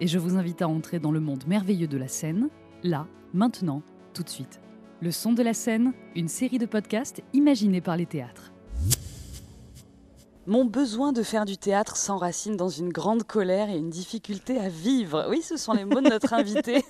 et je vous invite à entrer dans le monde merveilleux de la scène, là, maintenant, tout de suite. Le son de la scène, une série de podcasts imaginés par les théâtres. Mon besoin de faire du théâtre s'enracine dans une grande colère et une difficulté à vivre. Oui, ce sont les mots de notre invitée,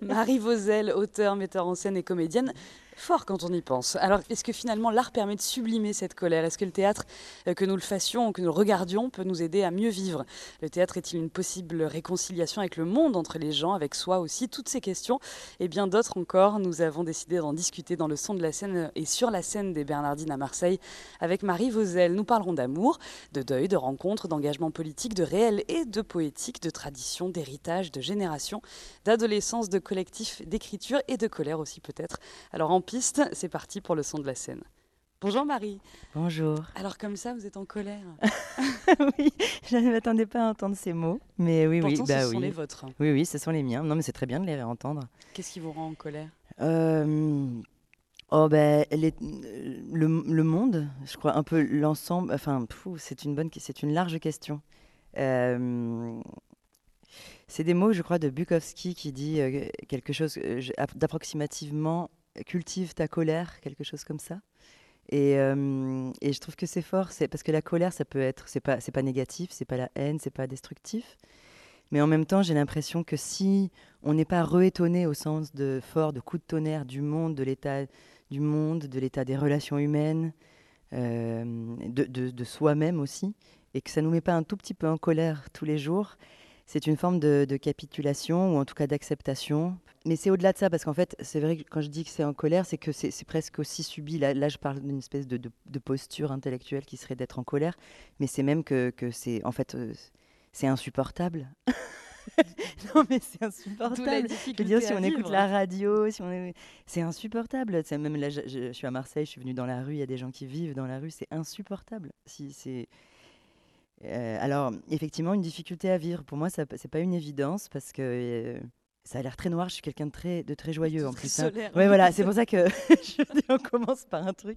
Marie Vauzel, auteure, metteur en scène et comédienne fort quand on y pense. Alors, est-ce que finalement l'art permet de sublimer cette colère? Est-ce que le théâtre, euh, que nous le fassions, que nous le regardions, peut nous aider à mieux vivre? Le théâtre est-il une possible réconciliation avec le monde, entre les gens, avec soi aussi? Toutes ces questions et bien d'autres encore, nous avons décidé d'en discuter dans le son de la scène et sur la scène des Bernardines à Marseille avec Marie Vauzel. Nous parlerons d'amour, de deuil, de rencontres, d'engagement politique, de réel et de poétique, de tradition, d'héritage, de génération, d'adolescence, de collectif, d'écriture et de colère aussi peut-être. Alors en piste, c'est parti pour le son de la scène. Bonjour Marie. Bonjour. Alors comme ça, vous êtes en colère Oui, je ne m'attendais pas à entendre ces mots, mais oui, oui, bah ce sont les vôtres. Oui, oui, ce sont les miens. Non, mais c'est très bien de les réentendre. Qu'est-ce qui vous rend en colère? Euh, Oh ben, le, le, monde, je crois un peu l'ensemble. Enfin, c'est une bonne, c'est une large question. Euh, c'est des mots, je crois, de Bukowski qui dit quelque chose d'approximativement cultive ta colère, quelque chose comme ça. Et, euh, et je trouve que c'est fort, c'est parce que la colère, ça peut être, c'est pas, c'est pas négatif, c'est pas la haine, c'est pas destructif. Mais en même temps, j'ai l'impression que si on n'est pas re-étonné au sens de fort, de coup de tonnerre du monde, de l'état du monde, de l'état des relations humaines, euh, de, de, de soi-même aussi, et que ça nous met pas un tout petit peu en colère tous les jours, c'est une forme de, de, capitulation ou en tout cas d'acceptation mais c'est au-delà de ça, parce qu'en fait, c'est vrai que quand je dis que c'est en colère, c'est que c'est presque aussi subi. Là, là je parle d'une espèce de, de, posture intellectuelle qui serait d'être en colère, mais c'est même que, que c'est en fait, euh, c'est insupportable. non, mais c'est insupportable. Je veux dire, si on écoute la radio, si on c'est insupportable. C'est même là, je, je, suis à Marseille, je suis venue dans la rue, il y a des gens qui vivent dans la rue, c'est insupportable. Si c'est euh, alors, effectivement, une difficulté à vivre. Pour moi, ça c'est pas une évidence parce que. Euh, ça a l'air très noir. Je suis quelqu'un de très, de très joyeux en plus. Hein. Ouais, voilà, c'est pour ça que on commence par un truc.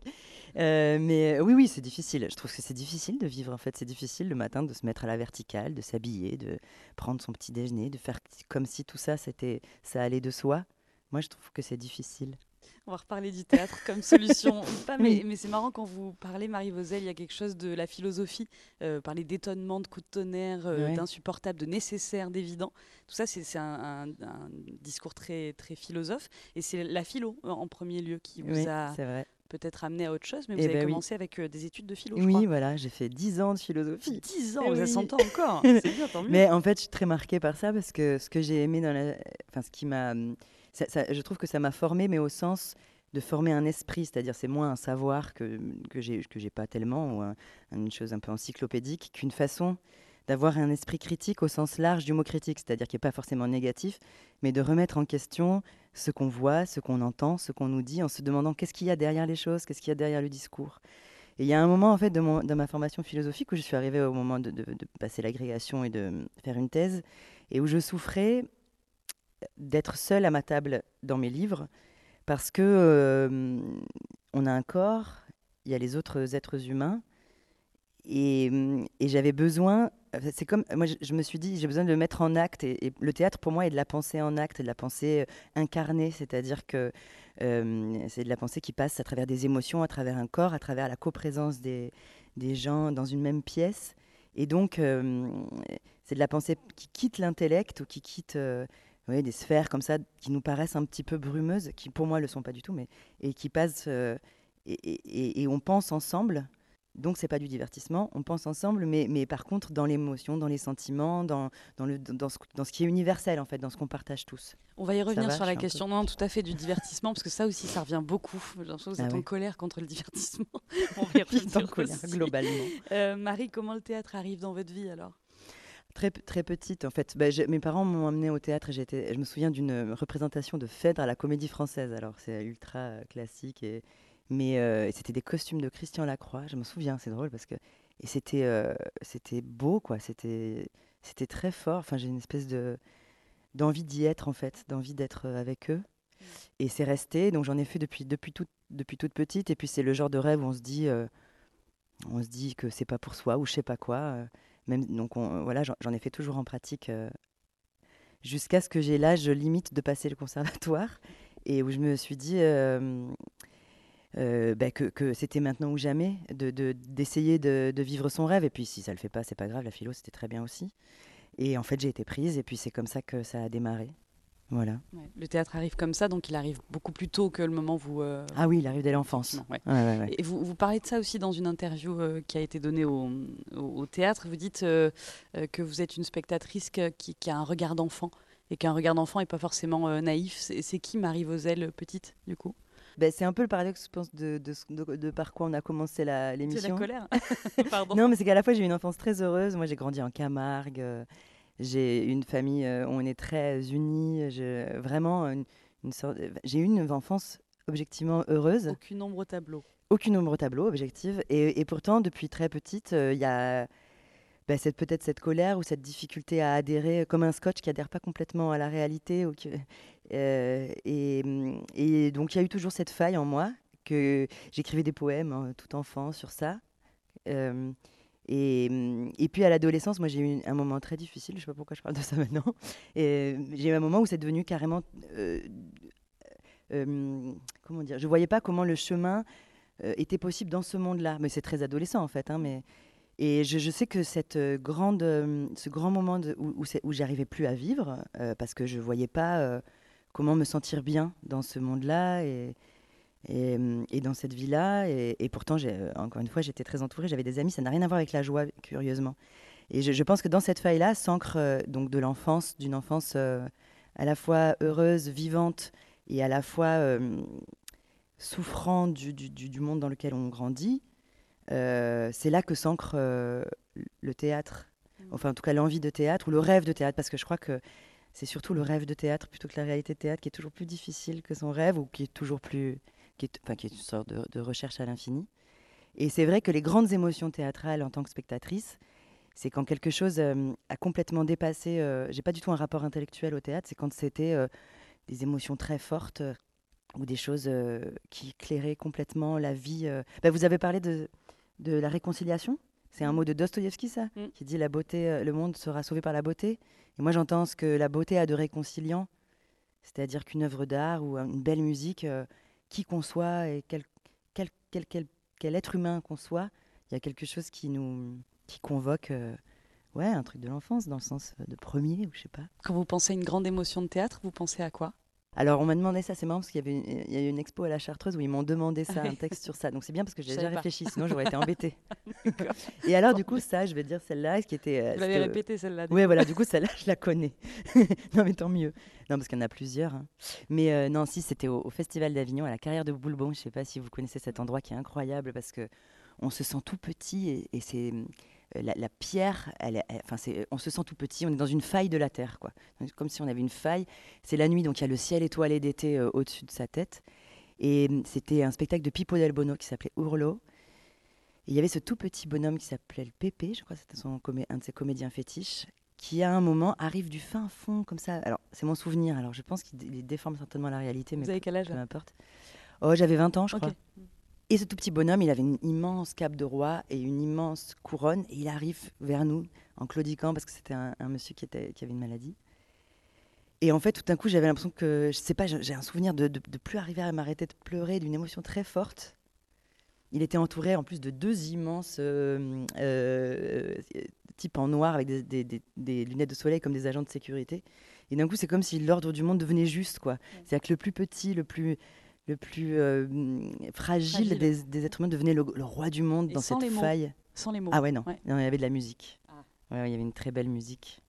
Euh, mais oui, oui, c'est difficile. Je trouve que c'est difficile de vivre en fait. C'est difficile le matin de se mettre à la verticale, de s'habiller, de prendre son petit déjeuner, de faire comme si tout ça, c'était, ça allait de soi. Moi, je trouve que c'est difficile. On va reparler du théâtre comme solution. Pas, mais, mais c'est marrant quand vous parlez, Marie Vauzel, il y a quelque chose de la philosophie, euh, parler d'étonnement, de coup de tonnerre, euh, d'insupportable, de nécessaire, d'évident. Tout ça, c'est un, discours très, très philosophe. Et c'est la philo, euh, en premier lieu, qui vous a peut-être amené à autre chose, mais vous eh avez ben commencé avec des études de philo. Oui, voilà, j'ai fait 10 ans de philosophie. 10 ans, eh ça s'entend encore. c'est bien, tant mieux. Mais en fait, je suis très marquée par ça parce que ce que j'ai aimé dans la. Enfin, ce qui m'a je trouve que ça m'a formé, mais au sens de former un esprit, c'est-à-dire c'est moins un savoir que, que j'ai pas tellement, ou une chose un peu encyclopédique, qu'une façon d'avoir un esprit critique au sens large du mot critique, c'est-à-dire qui n'est pas forcément négatif, mais de remettre en question ce qu'on voit, ce qu'on entend, ce qu'on nous dit, en se demandant qu'est-ce qu'il y a derrière les choses, qu'est-ce qu'il y a derrière le discours. Et il y a un moment en fait de, ma formation philosophique où je suis arrivée au moment de passer l'agrégation et de faire une thèse, et où je souffrais d'être seule à ma table dans mes livres parce que euh, on a un corps, il y a les autres êtres humains et, et j'avais besoin. C'est comme moi, je, me suis dit, j'ai besoin de le mettre en acte. Et, le théâtre, pour moi, est de la pensée en acte, de la pensée euh, incarnée, c'est-à-dire que euh, c'est de la pensée qui passe à travers des émotions, à travers un corps, à travers la coprésence des, des gens dans une même pièce. Et donc, c'est de la pensée qui quitte l'intellect ou qui quitte oui, des sphères comme ça qui nous paraissent un petit peu brumeuses, qui pour moi ne le sont pas du tout, mais et qui passent euh, et, et, on pense ensemble. Donc c'est pas du divertissement, on pense ensemble, mais, mais par contre dans l'émotion, dans les sentiments, dans, dans, le, dans, ce, dans ce qui est universel en fait, dans ce qu'on partage tous. On va y revenir sur la question, non, tout à fait, du divertissement, parce que ça aussi, ça revient beaucoup. J'ai l'impression que vous êtes ah en colère contre le divertissement. on va y revenir en colère, globalement. Euh, Marie, comment le théâtre arrive dans votre vie alors? Très, très petite, en fait. Bah, mes parents m'ont amené au théâtre. Et je me souviens d'une représentation de Phèdre à la Comédie Française. Alors, c'est ultra euh, classique. Et, mais euh, c'était des costumes de Christian Lacroix. Je me souviens, c'est drôle parce que. Et c'était euh, c'était beau, quoi. C'était très fort. Enfin, j'ai une espèce de d'envie d'y être, en fait, d'envie d'être avec eux. Mmh. Et c'est resté. Donc, j'en ai fait depuis, depuis, tout, depuis toute petite. Et puis, c'est le genre de rêve où on se dit. on se dit que c'est pas pour soi ou je sais pas quoi donc voilà, j'en ai fait toujours en pratique euh, jusqu'à ce que j'ai l'âge limite de passer le conservatoire et où je me suis dit euh, euh, bah, que, c'était maintenant ou jamais d'essayer de, de, vivre son rêve. Et puis si ça le fait pas, c'est pas grave. La philo, c'était très bien aussi. Et en fait, j'ai été prise et puis c'est comme ça que ça a démarré. Voilà. le théâtre arrive comme ça, donc il arrive beaucoup plus tôt que le moment où vous. Euh, ah oui, il arrive dès l'enfance. et vous, vous, parlez de ça aussi dans une interview euh, qui a été donnée au, au, théâtre. Vous dites euh, que vous êtes une spectatrice qui, qui, a un regard d'enfant et qu'un regard d'enfant n'est pas forcément naïf. C'est qui Marie Vosel, petite, du coup? Ben, c'est un peu le paradoxe, je pense, de, de, de, par quoi on a commencé l'émission. C'est la colère. Pardon. Non, mais c'est qu'à la fois, j'ai eu une enfance très heureuse. Moi, j'ai grandi en Camargue. J'ai une famille où euh, on est très unis. vraiment, une, sorte. J'ai eu une enfance objectivement heureuse. Aucune ombre au tableau. Aucune ombre au tableau, objective. Et, pourtant, depuis très petite, euh, il y a bah, peut-être cette colère ou cette difficulté à adhérer, comme un scotch qui adhère pas complètement à la réalité. Ou euh, et, et, donc, il y a eu toujours cette faille en moi que j'écrivais des poèmes hein, tout enfant sur ça. Et, mm, et, puis à l'adolescence, moi j'ai eu un moment très difficile, je ne sais pas pourquoi je parle de ça maintenant. Et j'ai eu un moment où c'est devenu carrément. Euh, euh, comment dire Je ne voyais pas comment le chemin euh, était possible dans ce monde-là. Mais c'est très adolescent en fait. Hein, mais, et je, sais que cette grande, ce grand moment où, où, où j'arrivais plus à vivre, parce que je ne voyais pas comment me sentir bien dans ce monde-là. Euh, et, dans cette vie-là, et, pourtant, euh, encore une fois, j'étais très entourée, j'avais des amis, ça n'a rien à voir avec la joie, curieusement. Et je, pense que dans cette faille-là s'ancre euh, donc de l'enfance, d'une enfance à la fois heureuse, vivante, et à la fois souffrant du, du, monde dans lequel on grandit. c'est là que s'ancre le théâtre, mmh. enfin en tout cas l'envie de théâtre ou le rêve de théâtre, parce que je crois que c'est surtout le rêve de théâtre plutôt que la réalité de théâtre qui est toujours plus difficile que son rêve ou qui est toujours plus qui est, enfin, qui est une sorte de, recherche à l'infini. Et c'est vrai que les grandes émotions théâtrales en tant que spectatrice, c'est quand quelque chose euh, a complètement dépassé. Euh, j'ai pas du tout un rapport intellectuel au théâtre. C'est quand c'était euh, des émotions très fortes ou des choses qui éclairaient complètement la vie. Bah, vous avez parlé de, de la réconciliation. C'est un mm. mot de Dostoïevski, ça, mm. qui dit la beauté, le monde sera sauvé par la beauté. Et moi, j'entends ce que la beauté a de réconciliant, c'est-à-dire qu'une œuvre d'art ou une belle musique qui qu'on soit et quel, quel, quel, quel, être humain qu'on soit, il y a quelque chose qui nous qui convoque euh, ouais, un truc de l'enfance, dans le sens de premier, ou je sais pas. Quand vous pensez à une grande émotion de théâtre, vous pensez à quoi? Alors, on m'a demandé ça, c'est marrant parce qu'il y, avait une, il y a eu une expo à la Chartreuse où ils m'ont demandé ça, un texte sur ça. Donc, c'est bien parce que j'ai déjà réfléchi, sinon j'aurais été embêtée. et alors, du coup, ça, je vais dire celle-là, ce qui était. Euh, Vous l'avez répété celle-là. Oui, voilà, du coup, celle-là, je la connais. non, mais tant mieux. Non, parce qu'il y en a plusieurs. Hein. Mais euh, non, si, c'était au, Festival d'Avignon, à la carrière de Boulbon. Je ne sais pas si vous connaissez cet endroit qui est incroyable parce que on se sent tout petit et c'est euh, la, pierre, elle, enfin on se sent tout petit, on est dans une faille de la terre, quoi. Comme si on avait une faille. C'est la nuit, donc il y a le ciel étoilé d'été euh, au-dessus de sa tête. Et hum, c'était un spectacle de Pippo Del Bono qui s'appelait Urlo. Et il y avait ce tout petit bonhomme qui s'appelait le Pépé, je crois que c'était un de ses comédiens fétiches, qui à un moment arrive du fin fond comme ça. Alors c'est mon souvenir, alors je pense qu'il déforme certainement la réalité. Vous avez quel âge Peu importe. Oh, j'avais 20 ans, je crois. Et ce tout petit bonhomme, il avait une immense cape de roi et une immense couronne. Et il arrive vers nous en claudiquant parce que c'était un, monsieur qui, était, qui avait une maladie. Et en fait, tout d'un coup, j'avais l'impression que, je sais pas, j'ai un souvenir de, de, plus arriver à m'arrêter de pleurer, d'une émotion très forte. Il était entouré en plus de deux immenses euh, euh, types en noir avec des, des, des, lunettes de soleil comme des agents de sécurité. Et d'un coup, c'est comme si l'ordre du monde devenait juste, quoi. C'est-à-dire que le plus petit, le plus le plus euh, fragile, Des, êtres humains devenait le, roi du monde dans cette faille. Sans les mots. Ah ouais, non. il y avait de la musique. Ah. il y avait une très belle musique.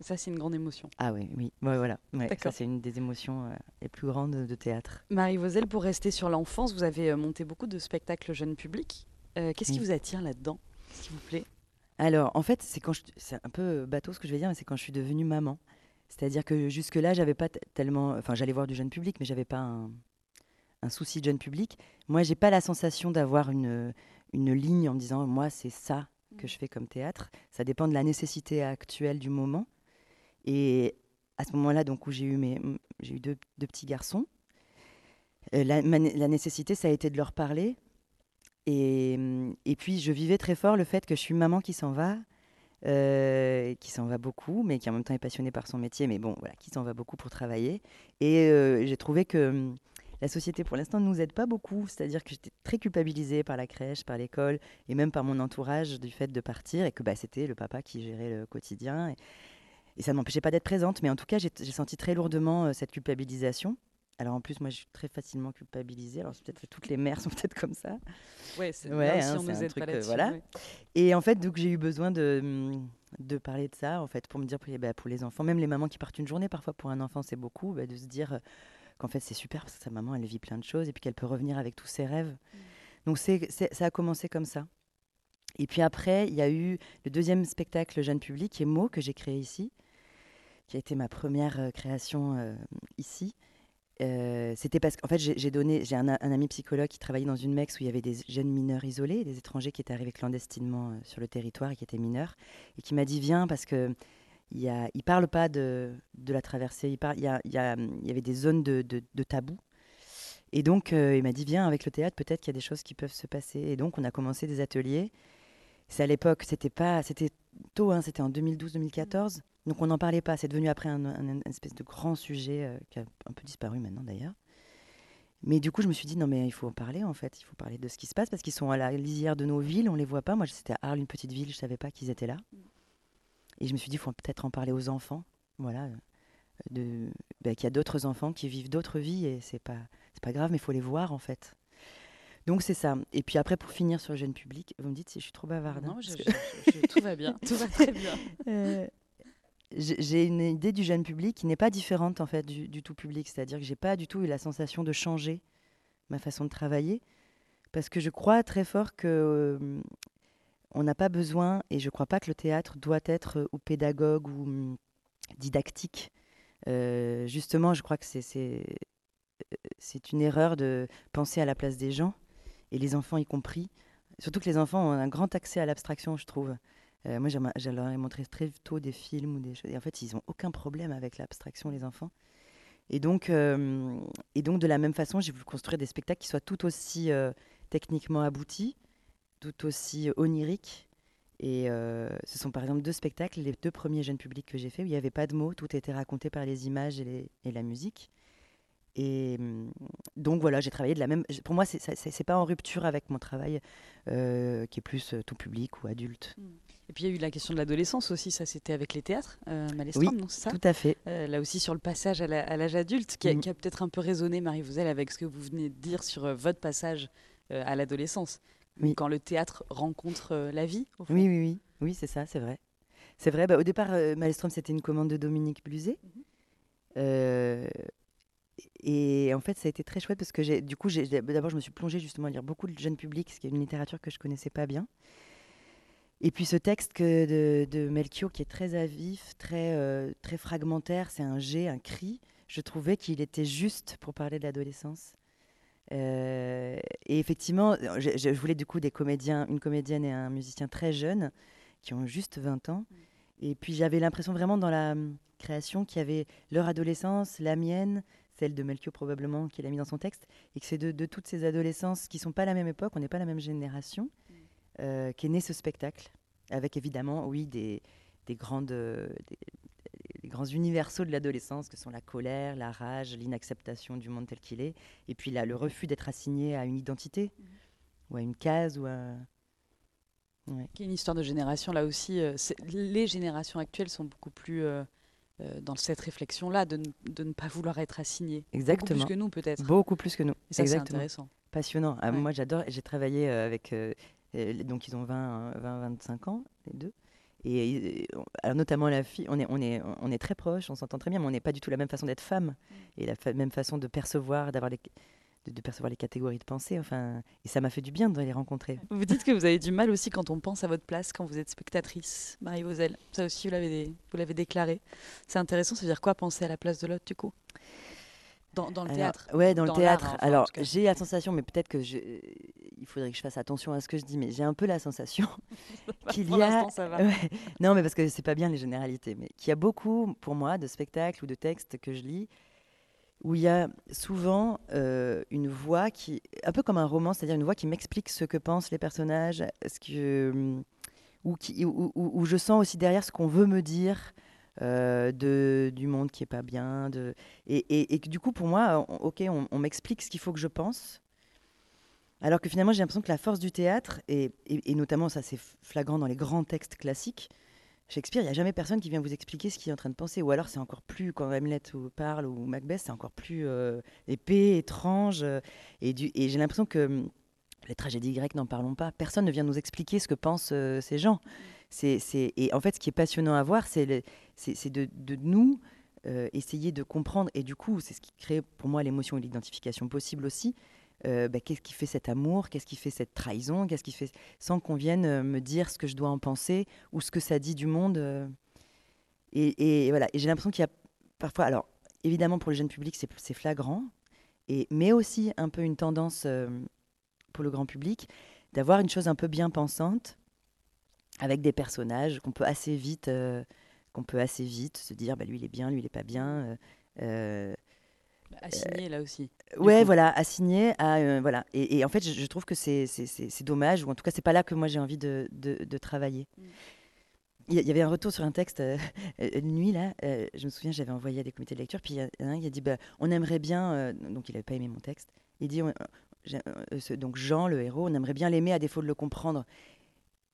Ça, c'est une grande émotion. Ah oui, oui. Ouais, voilà. ça, c'est une des émotions euh, les plus grandes de théâtre. Marie Vosel, pour rester sur l'enfance, vous avez euh, monté beaucoup de spectacles jeunes publics. Qu'est-ce qui vous attire là-dedans, s'il vous plaît? Alors, en fait, c'est quand c'est un peu bateau ce que je vais dire, mais c'est quand je suis devenue maman. C'est-à-dire que jusque-là, j'avais pas tellement. Enfin, j'allais voir du jeune public, mais j'avais pas un, un souci de jeune public. Moi, j'ai pas la sensation d'avoir une, une ligne en me disant moi, c'est ça que je fais comme théâtre. Ça dépend de la nécessité actuelle du moment. Et à ce moment-là, donc où j'ai eu mes, j'ai eu deux, petits garçons, euh, la, la, nécessité, ça a été de leur parler. Et, et, puis, je vivais très fort le fait que je suis maman qui s'en va, euh, qui s'en va beaucoup, mais qui en même temps est passionnée par son métier, mais bon, voilà, qui s'en va beaucoup pour travailler. Et euh, j'ai trouvé que la société pour l'instant ne nous aide pas beaucoup. C'est-à-dire que j'étais très culpabilisée par la crèche, par l'école et même par mon entourage du fait de partir et que bah, c'était le papa qui gérait le quotidien. Et, ça ne m'empêchait pas d'être présente, mais en tout cas, j'ai senti très lourdement euh, cette culpabilisation. Alors en plus, moi, je suis très facilement culpabilisée. Alors peut-être que toutes les mères sont peut-être comme ça. Ouais, c'est ouais, hein, on un truc, euh, voilà. Et en fait, donc j'ai eu besoin de, de parler de ça, en fait, pour me dire bah, pour les enfants, même les mamans qui partent une journée, parfois pour un enfant, c'est beaucoup, bah, de se dire qu'en fait c'est super parce que sa maman elle vit plein de choses et puis qu'elle peut revenir avec tous ses rêves. Mm. Donc c'est, ça a commencé comme ça. Et puis après, il y a eu le deuxième spectacle jeune public, qui est Mo, que j'ai créé ici, qui a été ma première euh, création euh, ici. Euh, c'était parce qu'en fait, j'ai donné, j'ai un, ami psychologue qui travaillait dans une MEX où il y avait des jeunes mineurs isolés, des étrangers qui étaient arrivés clandestinement sur le territoire et qui étaient mineurs, et qui m'a dit viens parce que il ne parle pas de, la traversée, il, y, y, y avait des zones de, tabou. Et donc, euh, il m'a dit, viens, avec le théâtre, peut-être qu'il y a des choses qui peuvent se passer. Et donc, on a commencé des ateliers. C'est à l'époque, c'était pas, c'était tôt, hein, c'était en 2012-2014. Donc, on n'en parlait pas. C'est devenu après un, espèce de grand sujet euh, qui a un peu disparu maintenant, d'ailleurs. Mais du coup, je me suis dit, non, mais il faut en parler, en fait. Il faut parler de ce qui se passe parce qu'ils sont à la lisière de nos villes, on les voit pas. Moi, c'était à Arles, une petite ville, je savais pas qu'ils étaient là. Et je me suis dit, il faut peut-être en parler aux enfants. Voilà. De, bah, qu'il y a d'autres enfants qui vivent d'autres vies et c'est pas, c'est pas grave, mais il faut les voir en fait. Donc c'est ça. Et puis après, pour finir sur le jeune public, vous me dites si je suis trop bavarde. Hein, non, tout va bien, tout va très bien. Euh, j'ai une idée du jeune public qui n'est pas différente en fait du, tout public, c'est-à-dire que j'ai pas du tout eu la sensation de changer ma façon de travailler, parce que je crois très fort que euh, on n'a pas besoin, et je ne crois pas que le théâtre doit être euh, ou pédagogue ou hum, didactique. Euh, justement, je crois que c'est une erreur de penser à la place des gens, et les enfants y compris. Surtout que les enfants ont un grand accès à l'abstraction, je trouve. Euh, moi, je montré très tôt des films ou des choses. Et en fait, ils n'ont aucun problème avec l'abstraction, les enfants. Et donc, et donc, de la même façon, j'ai voulu construire des spectacles qui soient tout aussi techniquement aboutis, tout aussi onirique. Et euh, ce sont par exemple deux spectacles, les deux premiers jeunes publics que j'ai fait, où il n'y avait pas de mots, tout était raconté par les images et, la musique. Et hum, donc voilà, j'ai travaillé de la même. Pour moi, c'est pas en rupture avec mon travail euh, qui est plus euh, tout public ou adulte. Mmh. Et puis il y a eu la question de l'adolescence aussi, ça c'était avec les théâtres, euh, oui, non ça? tout à fait. là aussi sur le passage à l'âge adulte, qui a, mmh. a peut-être un peu résonné, Marie Vouzel, avec ce que vous venez de dire sur votre passage à l'adolescence quand le théâtre rencontre euh, la vie. Oui, oui, oui, oui, c'est ça, c'est vrai. C'est vrai. Bah, au départ, euh, Maelstrom, c'était une commande de Dominique Bluzet. Mhm. Euh, et en fait, ça a été très chouette parce que j'ai, du coup, d'abord, je me suis plongée justement à lire beaucoup de jeunes publics, ce qui est une littérature que je connaissais pas bien. Et puis ce texte que de, de Melchior, qui est très avif, très, très fragmentaire, c'est un G, un cri. Je trouvais qu'il était juste pour parler de l'adolescence. Euh, et effectivement, je, voulais du coup des comédiens, une comédienne et un musicien très jeunes qui ont juste 20 ans. Mm. Et puis j'avais l'impression vraiment dans la hum, création qu'il y avait leur adolescence, la mienne, celle de Melchior probablement, qu'il a mis dans son texte, et que c'est de, toutes ces adolescences qui sont pas la même époque, on n'est pas la même génération, mm. euh, qu'est né ce spectacle, avec évidemment, oui, des, des grandes, les grands universaux de l'adolescence que sont la colère, la rage, l'inacceptation du monde tel qu'il est, et puis là, le refus d'être assigné à une identité ou à une case ou à... Qui est une histoire de génération là aussi. Euh, les générations actuelles sont beaucoup plus euh, euh, dans cette réflexion-là de, ne pas vouloir être assigné. Exactement. Beaucoup plus que nous, peut-être. Beaucoup plus que nous. Et ça, c'est intéressant. Passionnant. Ah, moi, j'adore. J'ai travaillé avec. Euh, donc, ils ont 20, 20, 25 ans, les deux. Et alors notamment la fille, on est, on est, on est très proches, on s'entend très bien, mais on n'est pas du tout la même façon d'être femme mm. et la même façon de percevoir, d'avoir les, de, percevoir les catégories de pensée. Enfin, et ça m'a fait du bien de les rencontrer. Vous dites que vous avez du mal aussi quand on pense à votre place, quand vous êtes spectatrice, Marie Vosel. Ça aussi, vous l'avez, vous l'avez déclaré. C'est intéressant, ça veut dire quoi penser à la place de l'autre, du coup? Dans, dans, le théâtre Ouais, dans, le théâtre. Alors, j'ai la sensation, mais peut-être que je... il faudrait que je fasse attention à ce que je dis, mais j'ai un peu la sensation qu'il y a. Ça va. Non, mais parce que c'est pas bien les généralités, mais qu'il y a beaucoup, pour moi, de spectacles ou de textes que je lis où il y a souvent euh, une voix qui, un peu comme un roman, c'est-à-dire une voix qui m'explique ce que pensent les personnages, ce que, euh, ou qui, où, je sens aussi derrière ce qu'on veut me dire euh, de, du monde qui est pas bien, et, et, du coup pour moi, ok, on, m'explique ce qu'il faut que je pense, alors que finalement j'ai l'impression que la force du théâtre, et, et notamment ça c'est flagrant dans les grands textes classiques, Shakespeare, il n'y a jamais personne qui vient vous expliquer ce qu'il est en train de penser. Ou alors c'est encore plus, quand Hamlet parle ou Macbeth, c'est encore plus euh, épais, étrange. Euh, et, et j'ai l'impression que hum, les tragédies grecques, n'en parlons pas. Personne ne vient nous expliquer ce que pensent ces gens. Et en fait, ce qui est passionnant à voir, c'est, de, nous essayer de comprendre. Et du coup, c'est ce qui crée pour moi l'émotion et l'identification possible aussi. Euh, bah, qu'est-ce qui fait cet amour, qu'est-ce qui fait cette trahison, qu'est-ce qui fait sans qu'on vienne euh, me dire ce que je dois en penser ou ce que ça dit du monde. Euh. Et, voilà. Et j'ai l'impression qu'il y a parfois, alors évidemment pour le jeune public c'est flagrant, et mais aussi un peu une tendance pour le grand public d'avoir une chose un peu bien pensante avec des personnages qu'on peut assez vite qu'on peut assez vite se dire bah, lui il est bien, lui il est pas bien. Assigné là aussi. Ouais, voilà, assigné à euh, voilà. Et, en fait, je, trouve que c'est dommage, ou en tout cas, c'est pas là que moi j'ai envie de, de, travailler. Mm. Il y, avait un retour sur un texte euh, euh, une nuit là. je me souviens, j'avais envoyé à des comités de lecture, puis il y a un qui a dit bah, on aimerait bien, donc il avait pas aimé mon texte. Il dit donc Jean, le héros, on aimerait bien l'aimer à défaut de le comprendre.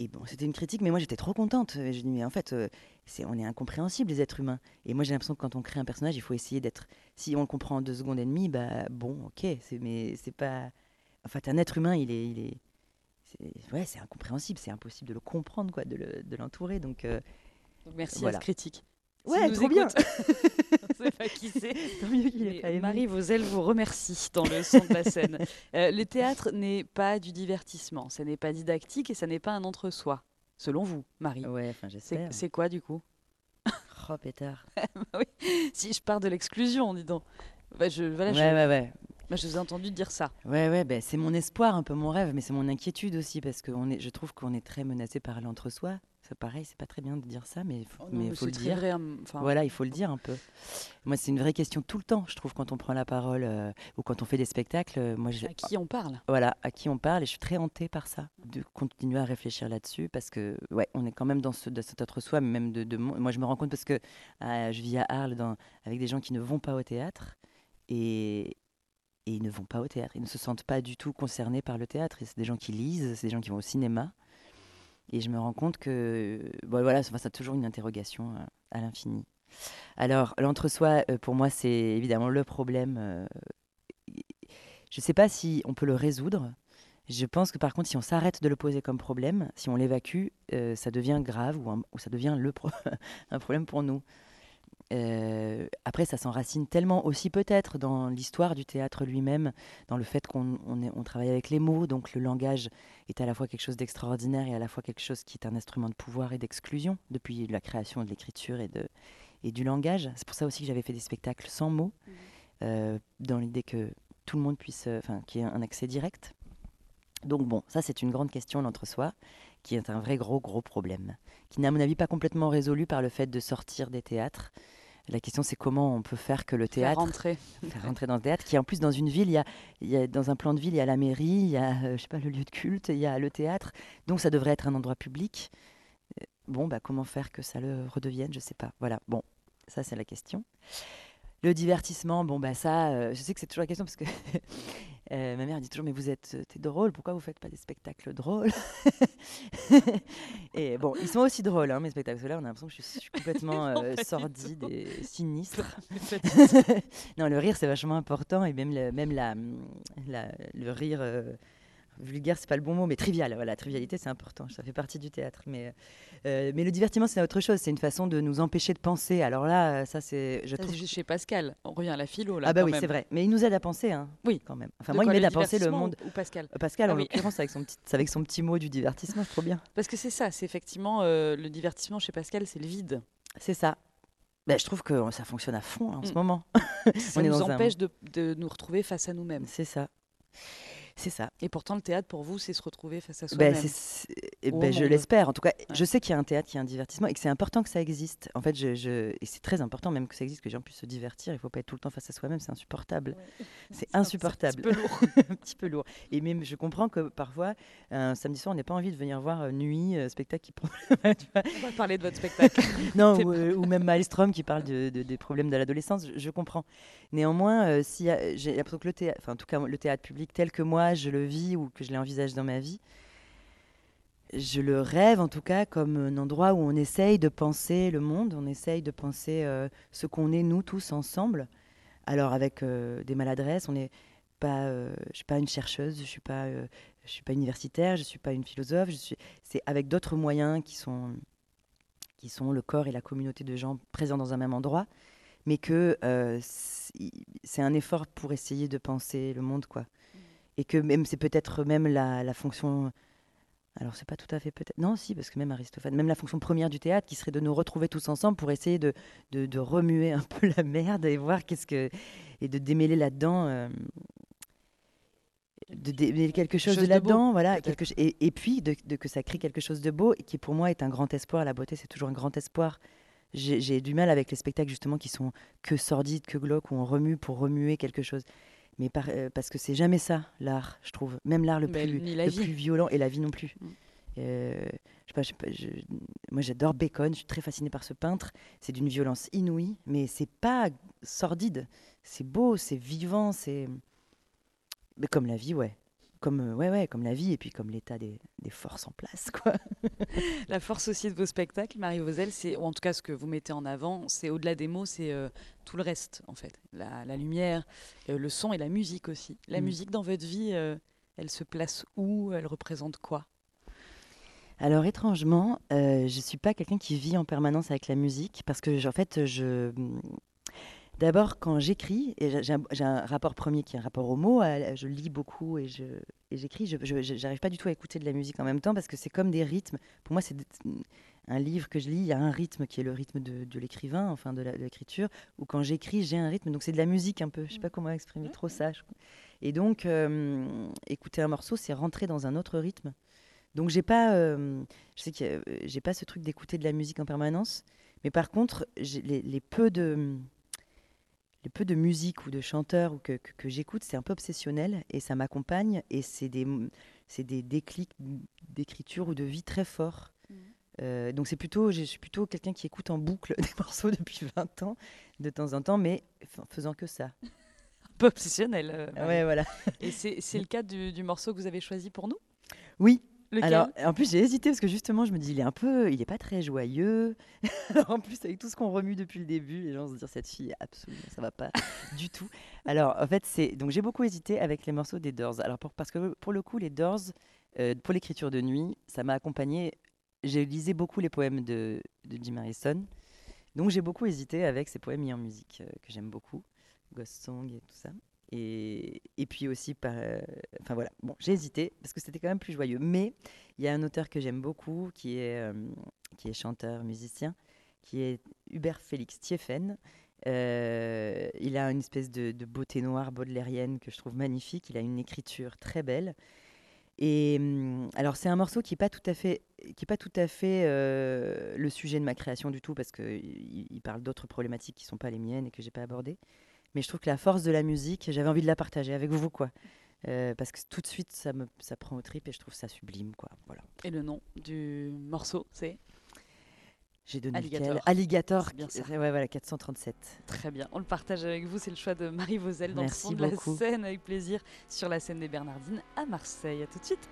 Et bon, c'était une critique, mais moi j'étais trop contente. Je dis, mais en fait, euh, c'est, on est incompréhensibles les êtres humains. Et moi j'ai l'impression que quand on crée un personnage, il faut essayer d'être. Si on le comprend en deux secondes et demie, bah bon, ok, c'est, mais c'est pas. En fait, un être humain, il est. Il est c'est, ouais, c'est incompréhensible, c'est impossible de le comprendre, quoi, de, de l'entourer. Donc, euh, merci à ce critique. Ouais, trop bien. On sait pas qui c'est. Marie Vosel vous remercie dans le son de la scène. Euh, le théâtre n'est pas du divertissement, ça n'est pas didactique et ça n'est pas un entre-soi, selon vous, Marie. Ouais, enfin j'espère. C'est quoi du coup? Oh pétard. oui. Si je pars de l'exclusion, dis donc. Bah, je, voilà, ouais, je... ouais, ouais. Bah, je vous ai entendu dire ça. Ouais, ouais, bah, c'est mon espoir, un peu mon rêve, mais c'est mon inquiétude aussi, parce que on est, je trouve qu'on est très menacé par l'entre-soi pareil, c'est pas très bien de dire ça, mais il faut, oh mais faut le dire. Voilà, il faut le dire un peu. Moi, c'est une vraie question tout le temps, je trouve, quand on prend la parole euh, ou quand on fait des spectacles. Euh, moi, À qui on parle? Voilà, à qui on parle, et je suis très hantée par ça, de continuer à réfléchir là-dessus, parce que, ouais, on est quand même dans, ce, cet autre soi, même de, moi, je me rends compte parce que euh, je vis à Arles dans, avec des gens qui ne vont pas au théâtre, et, et ils ne vont pas au théâtre. Ils ne se sentent pas du tout concernés par le théâtre. C'est des gens qui lisent, c'est des gens qui vont au cinéma. Et je me rends compte que voilà, ça, a toujours une interrogation euh, à l'infini. Alors, l'entre-soi, euh, pour moi, c'est évidemment le problème. Euh, je ne sais pas si on peut le résoudre. Je pense que par contre, si on s'arrête de le poser comme problème, si on l'évacue, ça devient grave ou, ou, ça devient le un problème pour nous. Euh, après, ça s'enracine tellement aussi peut-être dans l'histoire du théâtre lui-même, dans le fait qu'on on, travaille avec les mots, donc le langage est à la fois quelque chose d'extraordinaire et à la fois quelque chose qui est un instrument de pouvoir et d'exclusion depuis la création de l'écriture et, de, et du langage. C'est pour ça aussi que j'avais fait des spectacles sans mots, mmh. euh, dans l'idée que tout le monde puisse, euh, enfin, qu'il y ait un accès direct. Donc bon, ça c'est une grande question l'entre-soi, qui est un vrai gros gros problème, qui n'est à mon avis pas complètement résolu par le fait de sortir des théâtres. La question, c'est comment on peut faire que le théâtre. Faire rentrer. Faire rentrer dans le théâtre, qui en plus, dans une ville, il y a, il y a dans un plan de ville, il y a la mairie, il y a, euh, je sais pas, le lieu de culte, il y a le théâtre. Donc, ça devrait être un endroit public. Euh, bon, bah, comment faire que ça le redevienne Je sais pas. Voilà, bon, ça, c'est la question. Le divertissement, bon, bah, ça, euh, je sais que c'est toujours la question parce que Euh, ma mère dit toujours, mais vous êtes t'es drôle, pourquoi vous faites pas des spectacles drôles Et bon, ils sont aussi drôles, hein, mes spectacles. Là, on a l'impression que je suis, je suis complètement euh, sordide et sinistre. non, le rire, c'est vachement important, et même, le, même la, la- le rire euh, vulgaire, c'est pas le bon mot, mais trivial. Voilà, la trivialité, c'est important. Ça fait partie du théâtre. Mais, euh, mais le divertissement, c'est autre chose. C'est une façon de nous empêcher de penser. Alors là, ça, c'est. Je Ça, trouve chez Pascal. On revient à la philo là. ah bah quand oui, c'est vrai. Mais il nous aide à penser, hein, Oui. quand même. Enfin, De moi, il quoi, m'aide à penser le monde. Ou, Pascal Euh, Pascal, Ah en oui. l'occurrence, avec son petit, avec son petit mot du divertissement, c'est trop bien. Parce que c'est ça, c'est effectivement euh, le divertissement chez Pascal, c'est le vide. C'est ça. Ben, je trouve que ça fonctionne à fond en ce Mm. moment. Ça On nous un- empêche de, de nous retrouver face à nous-mêmes. C'est ça. C'est ça. Et pourtant, le théâtre, pour vous, c'est se retrouver face à Ben, soi-même. eh ben, je l'espère. En tout cas, Ouais. je sais qu'il y a un théâtre, qu'il y a un divertissement et que c'est important que ça existe. En fait, je, je- et c'est très important même que ça existe, que les gens puissent se divertir. Il ne faut pas être tout le temps face à soi-même, c'est insupportable. C'est insupportable. Un petit peu lourd. un petit peu lourd. Et même, je comprends que parfois, un samedi soir, on n'a pas envie de venir voir euh, Nuit, euh, spectacle qui. tu vois, On va parler de votre spectacle. Non, ou, euh, ou même Maelstrom qui parle de- de- des problèmes de l'adolescence, je, je comprends. Néanmoins, si, j'ai l'impression que le théâtre, enfin en tout cas le théâtre public tel que moi je le vis ou que je l'envisage dans ma vie, je le rêve en tout cas comme un endroit où on essaye de penser le monde, on essaye de penser euh, ce qu'on est nous tous ensemble. Alors avec euh, des maladresses, on n'est pas, euh, je suis pas une chercheuse, je suis pas, je suis pas universitaire, je suis pas une philosophe, suis, c'est avec d'autres moyens qui sont qui sont le corps et la communauté de gens présents dans un même endroit, mais que c'est un effort pour essayer de penser le monde, quoi. Et que même c'est peut-être même la, la fonction. Alors c'est pas tout à fait peut-être. Non, si, parce que même Aristophane, même la fonction première du théâtre, qui serait de nous retrouver tous ensemble pour essayer de, de, de remuer un peu la merde et voir qu'est-ce que et de démêler là-dedans. euh, de démêler quelque chose, chose de là-dedans, voilà, quelque et, et puis de, de que ça crée quelque chose de beau et qui pour moi est un grand espoir. La beauté, c'est toujours un grand espoir. J'ai j'ai du mal avec les spectacles justement qui sont que sordides, que glauques, où on remue pour remuer quelque chose. Mais par- euh, parce que c'est jamais ça, l'art, je trouve. Même l'art le, Mais plus, ni la le vie. plus violent, et la vie non plus. Mm. Euh, je sais pas, je sais pas, je- moi j'adore Bacon, je suis très fascinée par ce peintre. C'est d'une violence inouïe, mais c'est pas sordide. C'est beau, c'est vivant, c'est. Comme la vie, ouais. Comme, euh, ouais, ouais, comme la vie et puis comme l'état des, des forces en place, quoi. La force aussi de vos spectacles, Marie Vosel, c'est, ou en tout cas ce que vous mettez en avant, c'est au-delà des mots, c'est euh, tout le reste, en fait. La, la lumière, euh, le son et la musique aussi. La Mm. musique dans votre vie, euh, elle se place où? Elle représente quoi? Alors étrangement, je suis pas quelqu'un qui vit en permanence avec la musique parce que en fait, je d'abord quand j'écris et j'ai- un, rapport premier qui est un rapport au mot, je lis beaucoup et j'écris, je j'arrive pas du tout à écouter de la musique en même temps parce que c'est comme des rythmes. Pour moi, c'est un livre que je lis, il y a un rythme qui est le rythme de, de l'écrivain, enfin de l'écriture, ou quand j'écris, j'ai un rythme, donc c'est de la musique un peu. Je sais pas comment exprimer trop ça. je- Et donc, euh, écouter un morceau, c'est rentrer dans un autre rythme. Donc j'ai pas, euh, je sais que euh, j'ai pas ce truc d'écouter de la musique en permanence, mais par contre les peu de les peu de musique ou de chanteurs que, que, que j'écoute, c'est un peu obsessionnel et ça m'accompagne et c'est des c'est des déclics d'écriture ou de vie très forts. Euh, donc c'est plutôt, je suis plutôt quelqu'un qui écoute en boucle des morceaux depuis 20 ans, de temps en temps, mais faisant que ça. Un peu obsessionnel. euh. Ouais, voilà. Et c'est, c'est le cas du, du morceau que vous avez choisi pour nous? Oui, Lequel? Alors, en plus, j'ai hésité parce que justement, je me dis, il est un peu, il est pas très joyeux. En plus, avec tout ce qu'on remue depuis le début, les gens se disent, cette fille, absolument, ça va pas du tout. Alors, en fait, c'est donc j'ai beaucoup hésité avec les morceaux des Doors. Alors, pour- parce que pour le coup, les Doors, euh, pour l'écriture de nuit, ça m'a accompagné. J'ai lisé beaucoup les poèmes de, de Jim Harrison, donc j'ai beaucoup hésité avec ces poèmes mis en musique euh, que j'aime beaucoup, Ghost Song et tout ça. Et, puis aussi, euh, enfin voilà, bon, j'ai hésité parce que c'était quand même plus joyeux. Mais il y a un auteur que j'aime beaucoup qui est, euh, qui est chanteur, musicien, qui est Hubert Félix Thieffen. Euh, il a une espèce de, beauté noire baudelairienne que je trouve magnifique. Il a une écriture très belle. Et hum, alors c'est un morceau qui n'est pas tout à fait, qui est pas tout à fait le sujet de ma création du tout parce qu'il il parle d'autres problématiques qui sont pas les miennes et que j'ai pas abordées. Mais je trouve que la force de la musique, j'avais envie de la partager avec vous, quoi. Euh, parce que tout de suite, ça me, ça prend au trip et je trouve ça sublime, quoi. Voilà. Et le nom du morceau, c'est J'ai donné Alligator. lequel Alligator. Bien ça. Ouais, voilà, 437. Très bien, on le partage avec vous. C'est le choix de Marie Vauzel dans Merci le fond de la scène, avec plaisir, sur la scène des Bernardines à Marseille. À tout de suite.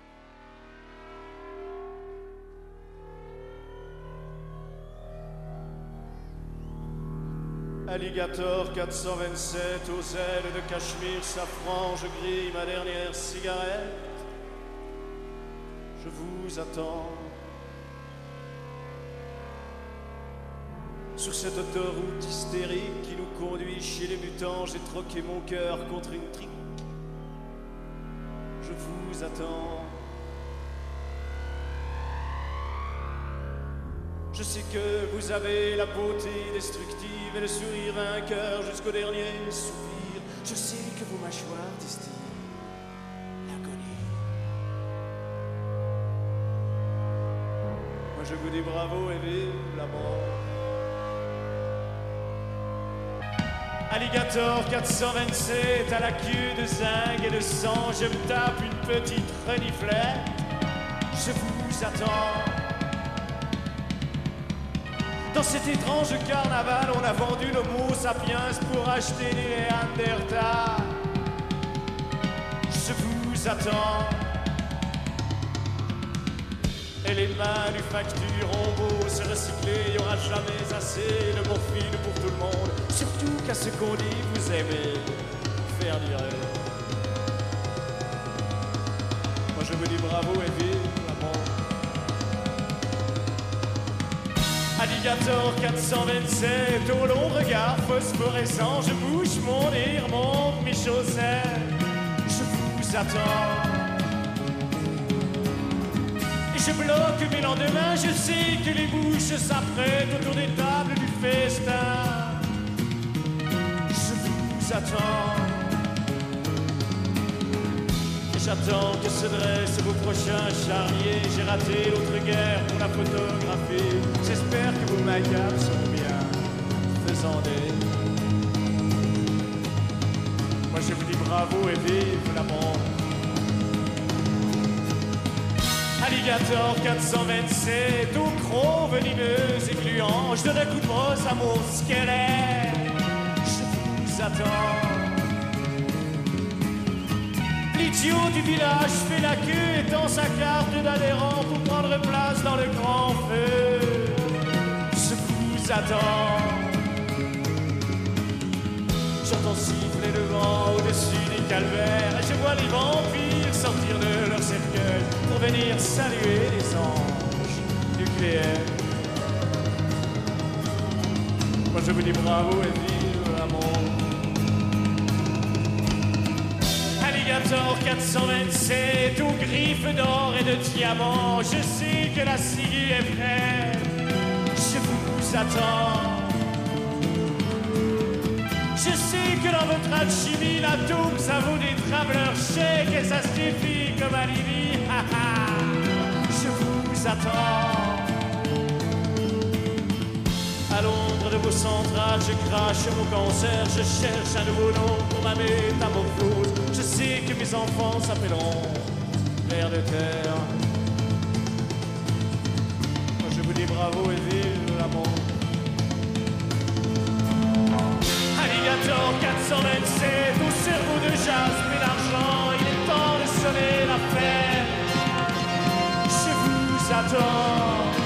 Alligator 427 aux ailes de cachemire, safran, je grille ma dernière cigarette. Je vous attends. Sur cette autoroute hystérique qui nous conduit chez les mutants, j'ai troqué mon cœur contre une trique. Je vous attends. Je sais que vous avez la beauté destructive et le sourire vainqueur jusqu'au dernier soupir. Je sais que vos mâchoires distillent l'agonie. Moi je vous dis bravo et vive la mort. Alligator 427 à la queue de zinc et de sang, je me tape une petite reniflette. Je vous attends. Dans cet étrange carnaval, on a vendu l'homo sapiens pour acheter des Néandertals. Je vous attends. Et les manufactures ont beau se recycler, il n'y aura jamais assez de morphine pour tout le monde. Surtout qu'à ce qu'on dit, vous aimez faire durer. Moi je vous dis bravo et vive Alligator 427, au long regard phosphorescent, je bouge mon nez, remonte mes chaussettes, je vous attends. Et je bloque mes lendemains, je sais que les bouches s'apprêtent autour des tables du festin. Je vous attends. J'attends que se dressent vos prochains charniers. J'ai raté l'autre guerre pour la photographie. J'espère que vos macabres sont bien faisant des. Moi je vous dis bravo et vive la mort. Alligator 427, au croc venimeux et gluant, je donne un coup de brosse à mon squelette. Je vous attends. L'idiot du village fait la queue et tend sa carte d'adhérent pour prendre place dans le grand feu. Je vous attends. J'entends siffler le vent au-dessus des calvaires et je vois les vampires sortir de leur cercueil pour venir saluer les anges nucléaires. Moi je vous dis bravo et vive 14 427, aux griffes d'or et de diamants, je sais que la ciguë est prête, je vous attends. Je sais que dans votre alchimie, la tombe, ça vaut des traveleurs chèques et ça suffit comme alibi. je vous attends. À l'ombre de vos centrales, je crache mon cancer, je cherche un nouveau nom pour ma métamorphose. Sais que mes enfants s'appelleront vers de terre. Moi je vous dis bravo et vive la mort. Alligator 427, au cerveau de jaspe et d'argent, il est temps de sonner la fête. Je vous attends.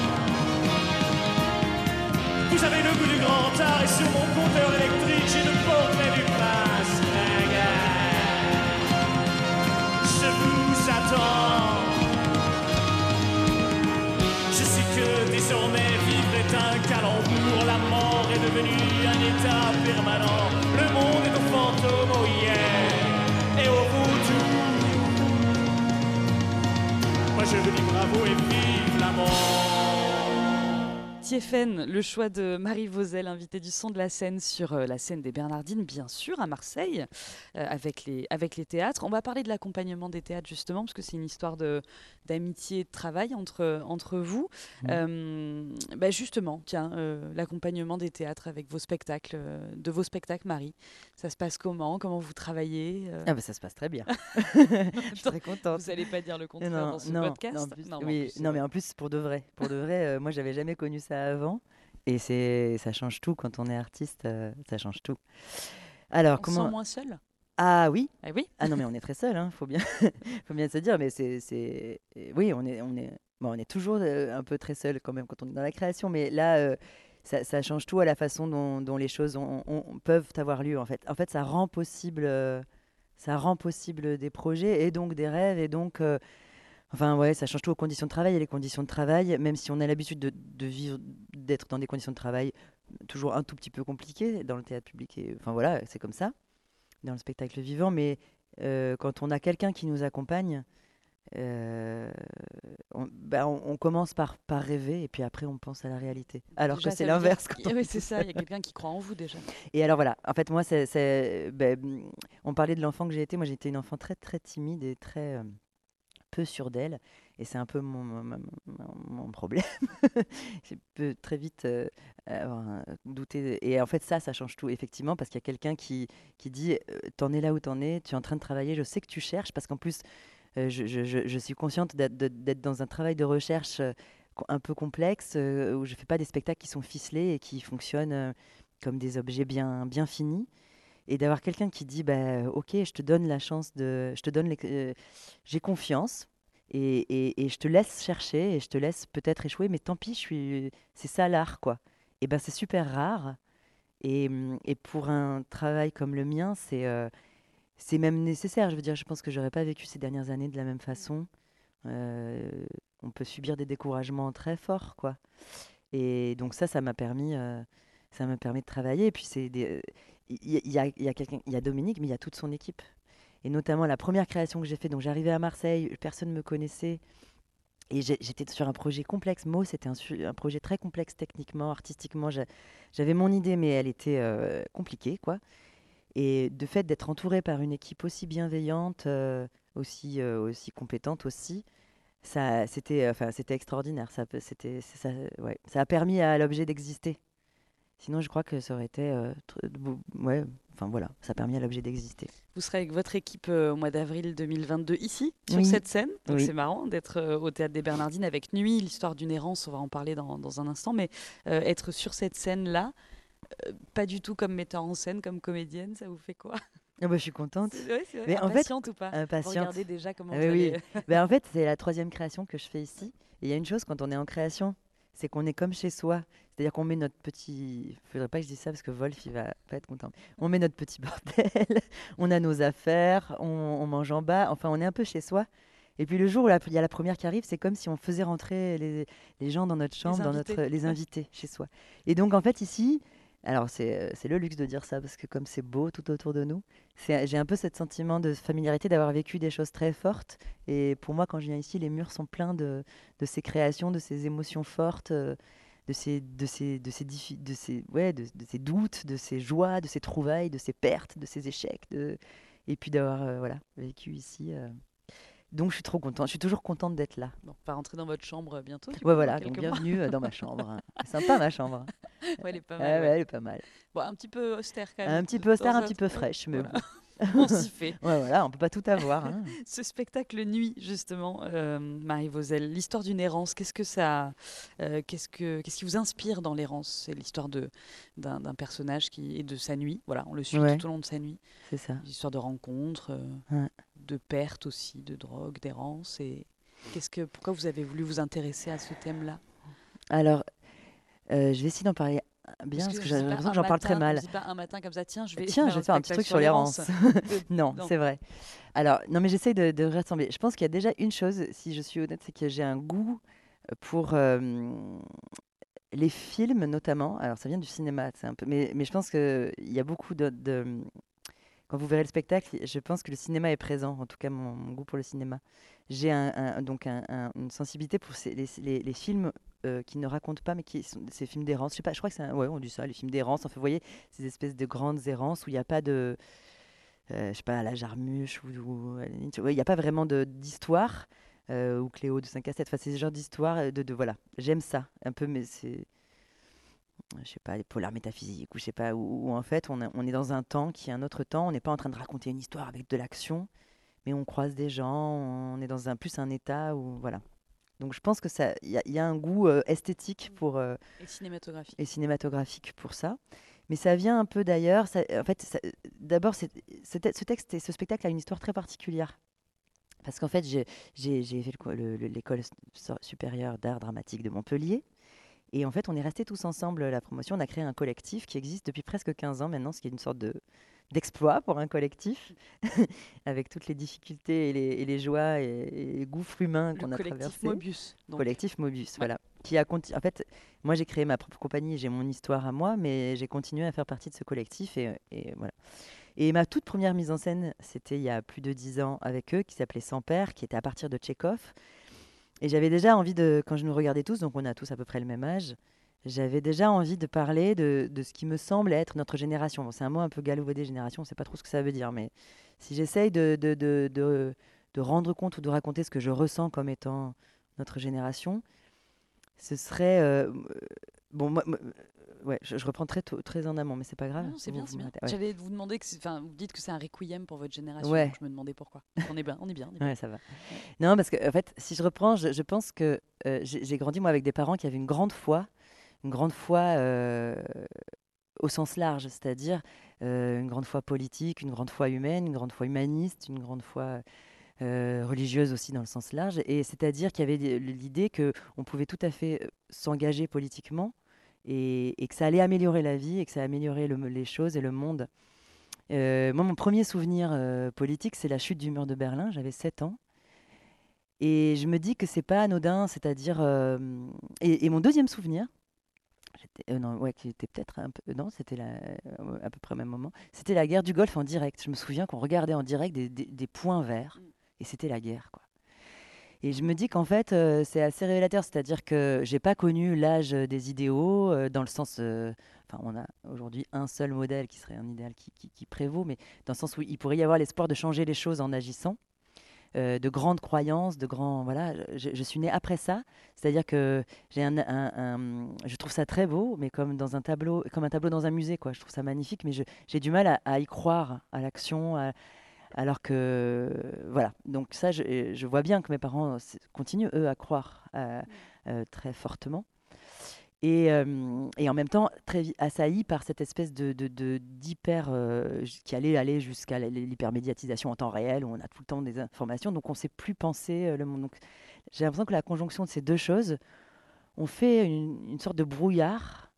Vous avez le goût du grand art et sur mon compteur électrique, j'ai le portrait du Je sais que désormais vivre est un calembour, la mort est devenue un état permanent. Le monde est au fantôme, hier et au retour. Moi je vous Tiefen, le choix de Marie Vauzel, invitée du son de la scène sur euh, la scène des Bernardines, bien sûr, à Marseille, euh, avec, les, avec les théâtres. On va parler de l'accompagnement des théâtres, justement, parce que c'est une histoire d'amitié et de travail entre, entre vous. Mhm. Euh, bah, justement, tiens, l'accompagnement des théâtres avec vos spectacles, de vos spectacles, Marie. Ça se passe comment? Comment vous travaillez Ah bah ça se passe très bien. Je suis très contente. Vous n'allez pas dire le contraire non, dans ce non, podcast? non, plus- Non, mais en oui, plus, non, mais en plus pour de vrai, pour de vrai, moi j'avais jamais connu ça avant. Et c'est, ça change tout quand on est artiste, euh, ça change tout. Alors, On comment sent moins seul? Ah oui, Ah oui? Ah non mais on est très seul, hein, faut bien, faut bien se dire. Mais c'est, c'est, oui, on est, on est, bon, on est toujours euh, un peu très seul quand même quand on est dans la création. Mais là, euh, ça, ça change tout à la façon dont, dont les choses ont- ont- peuvent avoir lieu. En fait, en fait, ça rend possible, ça rend possible des projets et donc des rêves et donc. Euh, Enfin, ouais, ça change tout aux conditions de travail. Et les conditions de travail, même si on a l'habitude de, de vivre, d'être dans des conditions de travail toujours un tout petit peu compliquées dans le théâtre public, et, enfin voilà, c'est comme ça, dans le spectacle vivant. Mais euh, quand on a quelqu'un qui nous accompagne, euh, on, bah, on- on commence par, par rêver et puis après on pense à la réalité. Alors Déjà, que c'est dire l'inverse. on Oui, est c'est ça, il y a quelqu'un qui croit en vous déjà. Et alors voilà, en fait moi, c'est, ben, on parlait de l'enfant que j'ai été. Moi j'ai été une enfant très très timide et très euh, peu sûre d'elle. Et c'est un peu mon, mon- problème. j'ai peu très vite euh, avoir douté. Et en fait ça, ça change tout effectivement parce qu'il y a quelqu'un qui, qui dit, euh, t'en es là où t'en es, tu es en train de travailler, je sais que tu cherches parce qu'en plus, euh, je, je- je- je suis consciente d'être, dans un travail de recherche euh, un peu complexe où je fais pas des spectacles qui sont ficelés et qui fonctionnent comme des objets bien, bien finis. Et d'avoir quelqu'un qui dit, bah, ok, je te donne la chance de, je te donne, euh, j'ai confiance et, et- je te laisse chercher et je te laisse peut-être échouer, mais tant pis, je suis, c'est ça l'art, quoi. Et ben c'est super rare. Et, hum, et pour un travail comme le mien, c'est, euh, c'est même nécessaire. Je veux dire, je pense que j'aurais pas vécu ces dernières années de la même façon. Euh, on peut subir des découragements très forts, quoi. Et donc ça, ça m'a permis, euh, ça m'a permis de travailler. Et puis c'est des, il y, a- y a, y a Dominique, mais il y a toute son équipe. Et notamment la première création que j'ai fait. Donc j'arrivais à Marseille, personne ne me connaissait. Et j'étais sur un projet complexe. Mo, c'était un, projet très complexe techniquement, artistiquement. J'a- J'avais mon idée, mais elle était euh, compliquée, quoi. Et de fait d'être entouré par une équipe aussi bienveillante, euh, aussi, euh, aussi compétente aussi, c'était, extraordinaire. Ça, ça, ouais, ça a permis à l'objet d'exister. Sinon, je crois que ça aurait été, euh, ouais, enfin voilà, ça a permis à l'objet d'exister. Vous serez avec votre équipe euh, au mois d'avril 2022 ici, sur Oui. cette scène. Donc Oui. c'est marrant d'être euh, au Théâtre des Bernardines avec Nuit, l'histoire d'une errance, on va en parler dans, dans un instant, mais euh, être sur cette scène-là, pas du tout comme metteur en scène, comme comédienne, ça vous fait quoi? Ah bah, je suis contente. C'est vrai, Mais en fait, Impatiente ou pas? Vous Impatiente. Regardez déjà comment Ah vous oui, allez... Ben, en fait, c'est la troisième création que je fais ici. Et il y a une chose quand on est en création, c'est qu'on est comme chez soi. C'est-à-dire qu'on met notre petit. Faudrait pas que je dise ça parce que Wolf, il va pas être content. On met notre petit bordel, on a nos affaires, on, on mange en bas. Enfin, on est un peu chez soi. Et puis le jour où il y a la première qui arrive, c'est comme si on faisait rentrer les, les gens dans notre chambre, dans notre, les invités chez soi. Et donc, en fait, ici, alors c'est euh, c'est le luxe de dire ça parce que comme c'est beau tout autour de nous, j'ai un peu ce sentiment de familiarité d'avoir vécu des choses très fortes. Et pour moi, quand je viens ici, les murs sont pleins de, de ces créations, de ces émotions fortes, euh, de ces, de ces, de ces, doutes, de ces joies, de ces trouvailles, de ces pertes, de ces échecs. Et puis d'avoir euh, voilà, vécu ici. Donc je suis trop contente. Je suis toujours contente d'être là. On va rentrer dans votre chambre bientôt. du coup, Ouais, dans voilà. Donc bienvenue euh, dans ma chambre. hein. Sympa ma chambre. Ouais, elle est pas mal. ouais, ouais. elle est pas mal. Bon, un petit peu austère quand même. Un petit peu austère, un petit peu fraîche, mais Voilà. on s'y fait. Ouais, voilà, on peut pas tout avoir. hein. Ce spectacle Nuit, justement, euh, Marie Vauzel, l'histoire d'une errance, qu'est-ce que ça, euh, qu'est-ce que, qu'est-ce qui vous inspire dans l'errance? C'est l'histoire de d'un, d'un personnage qui est de sa nuit. Voilà, on le suit Ouais. tout au long de sa nuit. C'est ça. L'histoire de rencontres, euh, Ouais. De perte aussi, de drogue, d'errance. Et qu'est-ce que, pourquoi vous avez voulu vous intéresser à ce thème-là? Alors, euh, je vais essayer d'en parler bien parce que, j'ai l'impression que j'en parle très mal. pas un matin comme ça, tiens, je vais. Tiens, je vais faire un petit truc sur l'errance. Non, non. c'est vrai. Alors, non, mais j'essaie de, de rassembler. Je pense qu'il y a déjà une chose, si je suis honnête, c'est que j'ai un goût pour euh, les films, notamment. Alors, ça vient du cinéma, c'est un peu, mais, mais je pense qu'il y a beaucoup de, de- Quand vous verrez le spectacle, je pense que le cinéma est présent, en tout cas mon, goût pour le cinéma. J'ai donc un- un- une sensibilité pour les, films euh, qui ne racontent pas, mais qui sont ces films d'errance. Je sais pas, je crois que c'est un- ouais, on dit ça, les films d'errance. Enfin, vous voyez, ces espèces de grandes errances où il n'y a pas de, euh, je sais pas, la Jarmuche ou, ouais, il n'y a pas vraiment d'histoire euh, ou Cléo de 5 à 7. Enfin, c'est ce genre d'histoire euh, de voilà. J'aime ça un peu, mais c'est je sais pas, les polars métaphysiques, ou je sais pas, où, où en fait on, a- on est dans un temps qui est un autre temps, on n'est pas en train de raconter une histoire avec de l'action, mais on croise des gens, on est dans un plus un état où, voilà. Donc je pense que ça, il y, a- il y a un goût euh, esthétique pour euh, Et cinématographique. et cinématographique pour ça. Mais ça vient un peu d'ailleurs. En fait, d'abord, ce, te- ce texte et ce spectacle a une histoire très particulière. Parce qu'en fait, j'ai fait le co- le- le- l'école supérieure d'art dramatique de Montpellier. Et en fait, on est restés tous ensemble la promotion. On a créé un collectif qui existe depuis presque 15 ans maintenant, ce qui est une sorte de d'exploit pour un collectif, avec toutes les difficultés et les, et les joies et, et les gouffres humains qu'on a collectif traversés. Mobius. donc. Collectif Mobius, Ouais. voilà. Qui a En fait, moi j'ai créé ma propre compagnie, j'ai mon histoire à moi, mais j'ai continué à faire partie de ce collectif et, et voilà. Et ma toute première mise en scène, c'était il y a plus de dix ans avec eux, qui s'appelait Sans père, qui était à partir de Tchekhov. Et j'avais déjà envie de, quand je nous regardais tous, donc on a tous à peu près le même âge, j'avais déjà envie de parler de, de ce qui me semble être notre génération. C'est un mot un peu galvaudé, génération, on ne sait pas trop ce que ça veut dire, mais si j'essaye de, de, de, rendre compte ou de raconter ce que je ressens comme étant notre génération, ce serait. euh, bon, moi, moi, euh, ouais, je, je reprends très, tôt- très en amont, mais c'est pas grave. Non, c'est Vous- bien, vous c'est bien. m'arrêtez, ouais. J'allais vous demander que, c'est- enfin, vous dites que c'est un requiem pour votre génération. Ouais. donc je me demandais pourquoi. On est bien, on est bien. on est bien. Ouais, ça va. Non, parce que en fait, si je reprends, je, je pense que euh, j'ai grandi moi avec des parents qui avaient une grande foi, une grande foi euh, au sens large, c'est-à-dire euh, une grande foi politique, une grande foi humaine, une grande foi humaniste, une grande foi euh, religieuse aussi dans le sens large, et c'est-à-dire qu'il y avait l'idée que on pouvait tout à fait s'engager politiquement et, et que ça allait améliorer la vie et que ça améliorait le- les choses et le monde. Euh, moi, mon premier souvenir euh, politique, c'est la chute du mur de Berlin. J'avais 7 ans. Et je me dis que c'est pas anodin, c'est-à-dire. euh, et, et mon deuxième souvenir, j'étais- non, ouais, qui était peut-être un peu. Non, c'était la- à peu près au même moment. C'était la guerre du Golfe en direct. Je me souviens qu'on regardait en direct des, des- des points verts, et c'était la guerre, quoi. Et je me dis qu'en fait, euh, c'est assez révélateur, c'est-à-dire que j'ai pas connu l'âge des idéaux, euh, dans le sens. euh, Enfin, on a aujourd'hui un seul modèle qui serait un idéal qui, prévaut, mais dans le sens où il pourrait y avoir l'espoir de changer les choses en agissant, euh, de grandes croyances, de grands. Voilà, je, suis née après ça, c'est-à-dire que j'ai un, je trouve ça très beau, mais comme dans un tableau, comme un tableau dans un musée, quoi. Je trouve ça magnifique, mais j'ai du mal à, y croire, à l'action, alors que voilà. Donc ça, je, je vois bien que mes parents continuent eux à croire euh, euh, très fortement. Et, euh, et en même temps, très assailli par cette espèce de, d'hyper euh, qui allait aller jusqu'à l'hypermédiatisation en temps réel, où on a tout le temps des informations, donc on ne sait plus penser le monde. Donc, j'ai l'impression que la conjonction de ces deux choses, on fait une, une sorte de brouillard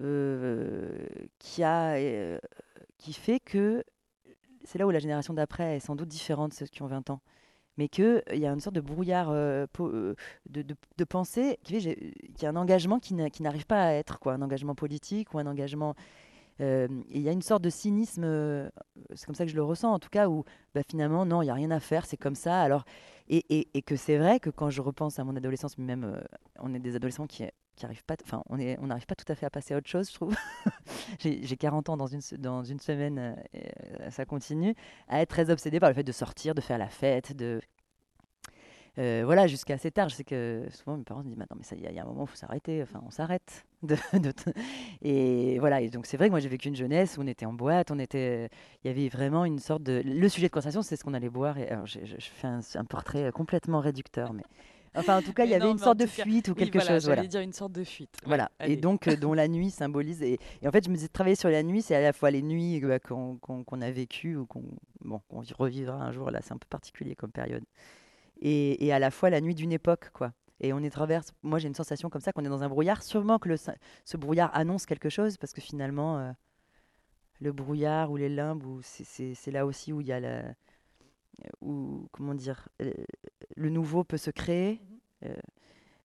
euh, qui, a, qui fait que c'est là où la génération d'après est sans doute différente de ceux qui ont 20 ans mais qu'il y a une sorte de brouillard euh, euh, de, pensée, qui fait qu'il y a un engagement qui n'a- qui n'arrive pas à être, quoi, un engagement politique ou un engagement... euh, il y a une sorte de cynisme, euh, c'est comme ça que je le ressens en tout cas, où bah, finalement, non, il n'y a rien à faire, c'est comme ça. Alors, et, que c'est vrai que quand je repense à mon adolescence, même euh, on est des adolescents qui on n'arrive pas tout à fait à passer à autre chose, je trouve. J'ai j'ai 40 ans dans une, semaine, euh, euh, ça continue, à être très obsédé par le fait de sortir, de faire la fête, de, euh, voilà, jusqu'à assez tard. Je sais que souvent mes parents me disent Maintenant, mais ça, il y, a- un moment, il faut s'arrêter. Enfin, on s'arrête. Et voilà. Donc, c'est vrai que moi, j'ai vécu une jeunesse où on était en boîte. On était. Il y avait vraiment une sorte de. Le sujet de conversation, c'est ce qu'on allait boire. Alors, je fais un, un portrait complètement réducteur, mais. Enfin, en tout cas, il y avait non, une sorte de cas, fuite ou Oui, quelque voilà, chose. Voilà. Dire une sorte de fuite. Ouais, Voilà, et donc euh, dont la nuit symbolise. Et, et en fait, je me disais, travailler sur la nuit, c'est à la fois les nuits bah, qu'on a vécues ou qu'on bon, vi- revivra un jour. Là, c'est un peu particulier comme période. Et, et à la fois la nuit d'une époque, quoi. Et on est traverse. Moi, j'ai une sensation comme ça qu'on est dans un brouillard. Sûrement que le, ce brouillard annonce quelque chose, parce que finalement, euh, le brouillard ou les limbes, ou c'est- c'est c'est là aussi où il y a la, où comment dire, euh, le nouveau peut se créer. euh,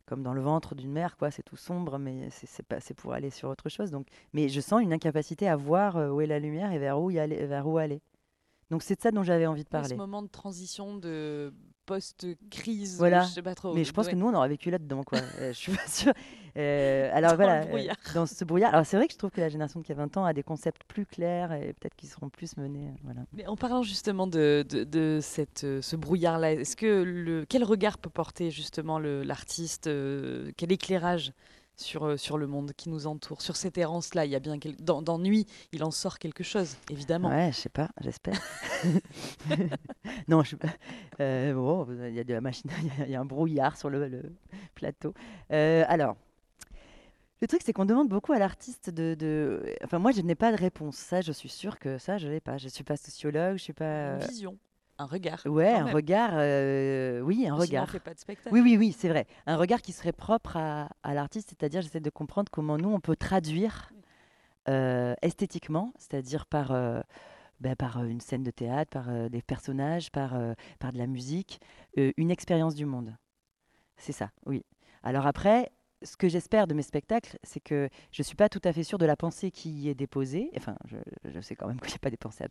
comme dans le ventre d'une mère, quoi. C'est tout sombre, mais c'est c'est pas, c'est pour aller sur autre chose. Donc, mais je sens une incapacité à voir euh, où est la lumière et vers où y aller, vers où aller. Donc c'est de ça dont j'avais envie de Ouais, ce parler. moment de transition de post-crise. Voilà. Je sais pas trop. Mais je pense ouais. que nous, on aura vécu là-dedans, quoi. Euh, je suis pas sûre. Euh, alors Dans voilà, euh, dans ce brouillard. Alors c'est vrai que je trouve que la génération qui a 20 ans a des concepts plus clairs et peut-être qu'ils seront plus menés. euh, Voilà. Mais en parlant justement de, de, de cette, ce brouillard-là, est-ce que le, quel regard peut porter justement l'artiste Quel éclairage sur, euh, sur le monde qui nous entoure, sur cette errance-là. Il y a bien quel- dans, dans Nuit, il en sort quelque chose, évidemment. Ouais, je sais pas, j'espère. non, je. Euh, bon, il y a de la machine, il y a- il y, a un brouillard sur le, le plateau. Euh, alors, le truc, c'est qu'on demande beaucoup à l'artiste de, de- Enfin, moi, je n'ai pas de réponse. Ça, je suis sûre que ça, je l'ai pas. Je suis pas sociologue, je suis pas. Une vision, un regard. Ouais, un même. regard. euh, Oui, un Sinon, regard. fait pas de spectacle. Oui, oui, oui, c'est vrai. Un regard qui serait propre à, à l'artiste, c'est-à-dire j'essaie de comprendre comment nous, on peut traduire euh, esthétiquement, c'est-à-dire par, euh, ben, par une scène de théâtre, par des personnages, par, par de la musique, une expérience du monde. C'est ça, oui. Alors après, ce que j'espère de mes spectacles, c'est que je ne suis pas tout à fait sûre de la pensée qui y est déposée. Enfin, je, sais quand même qu'il n'y a pas des pensées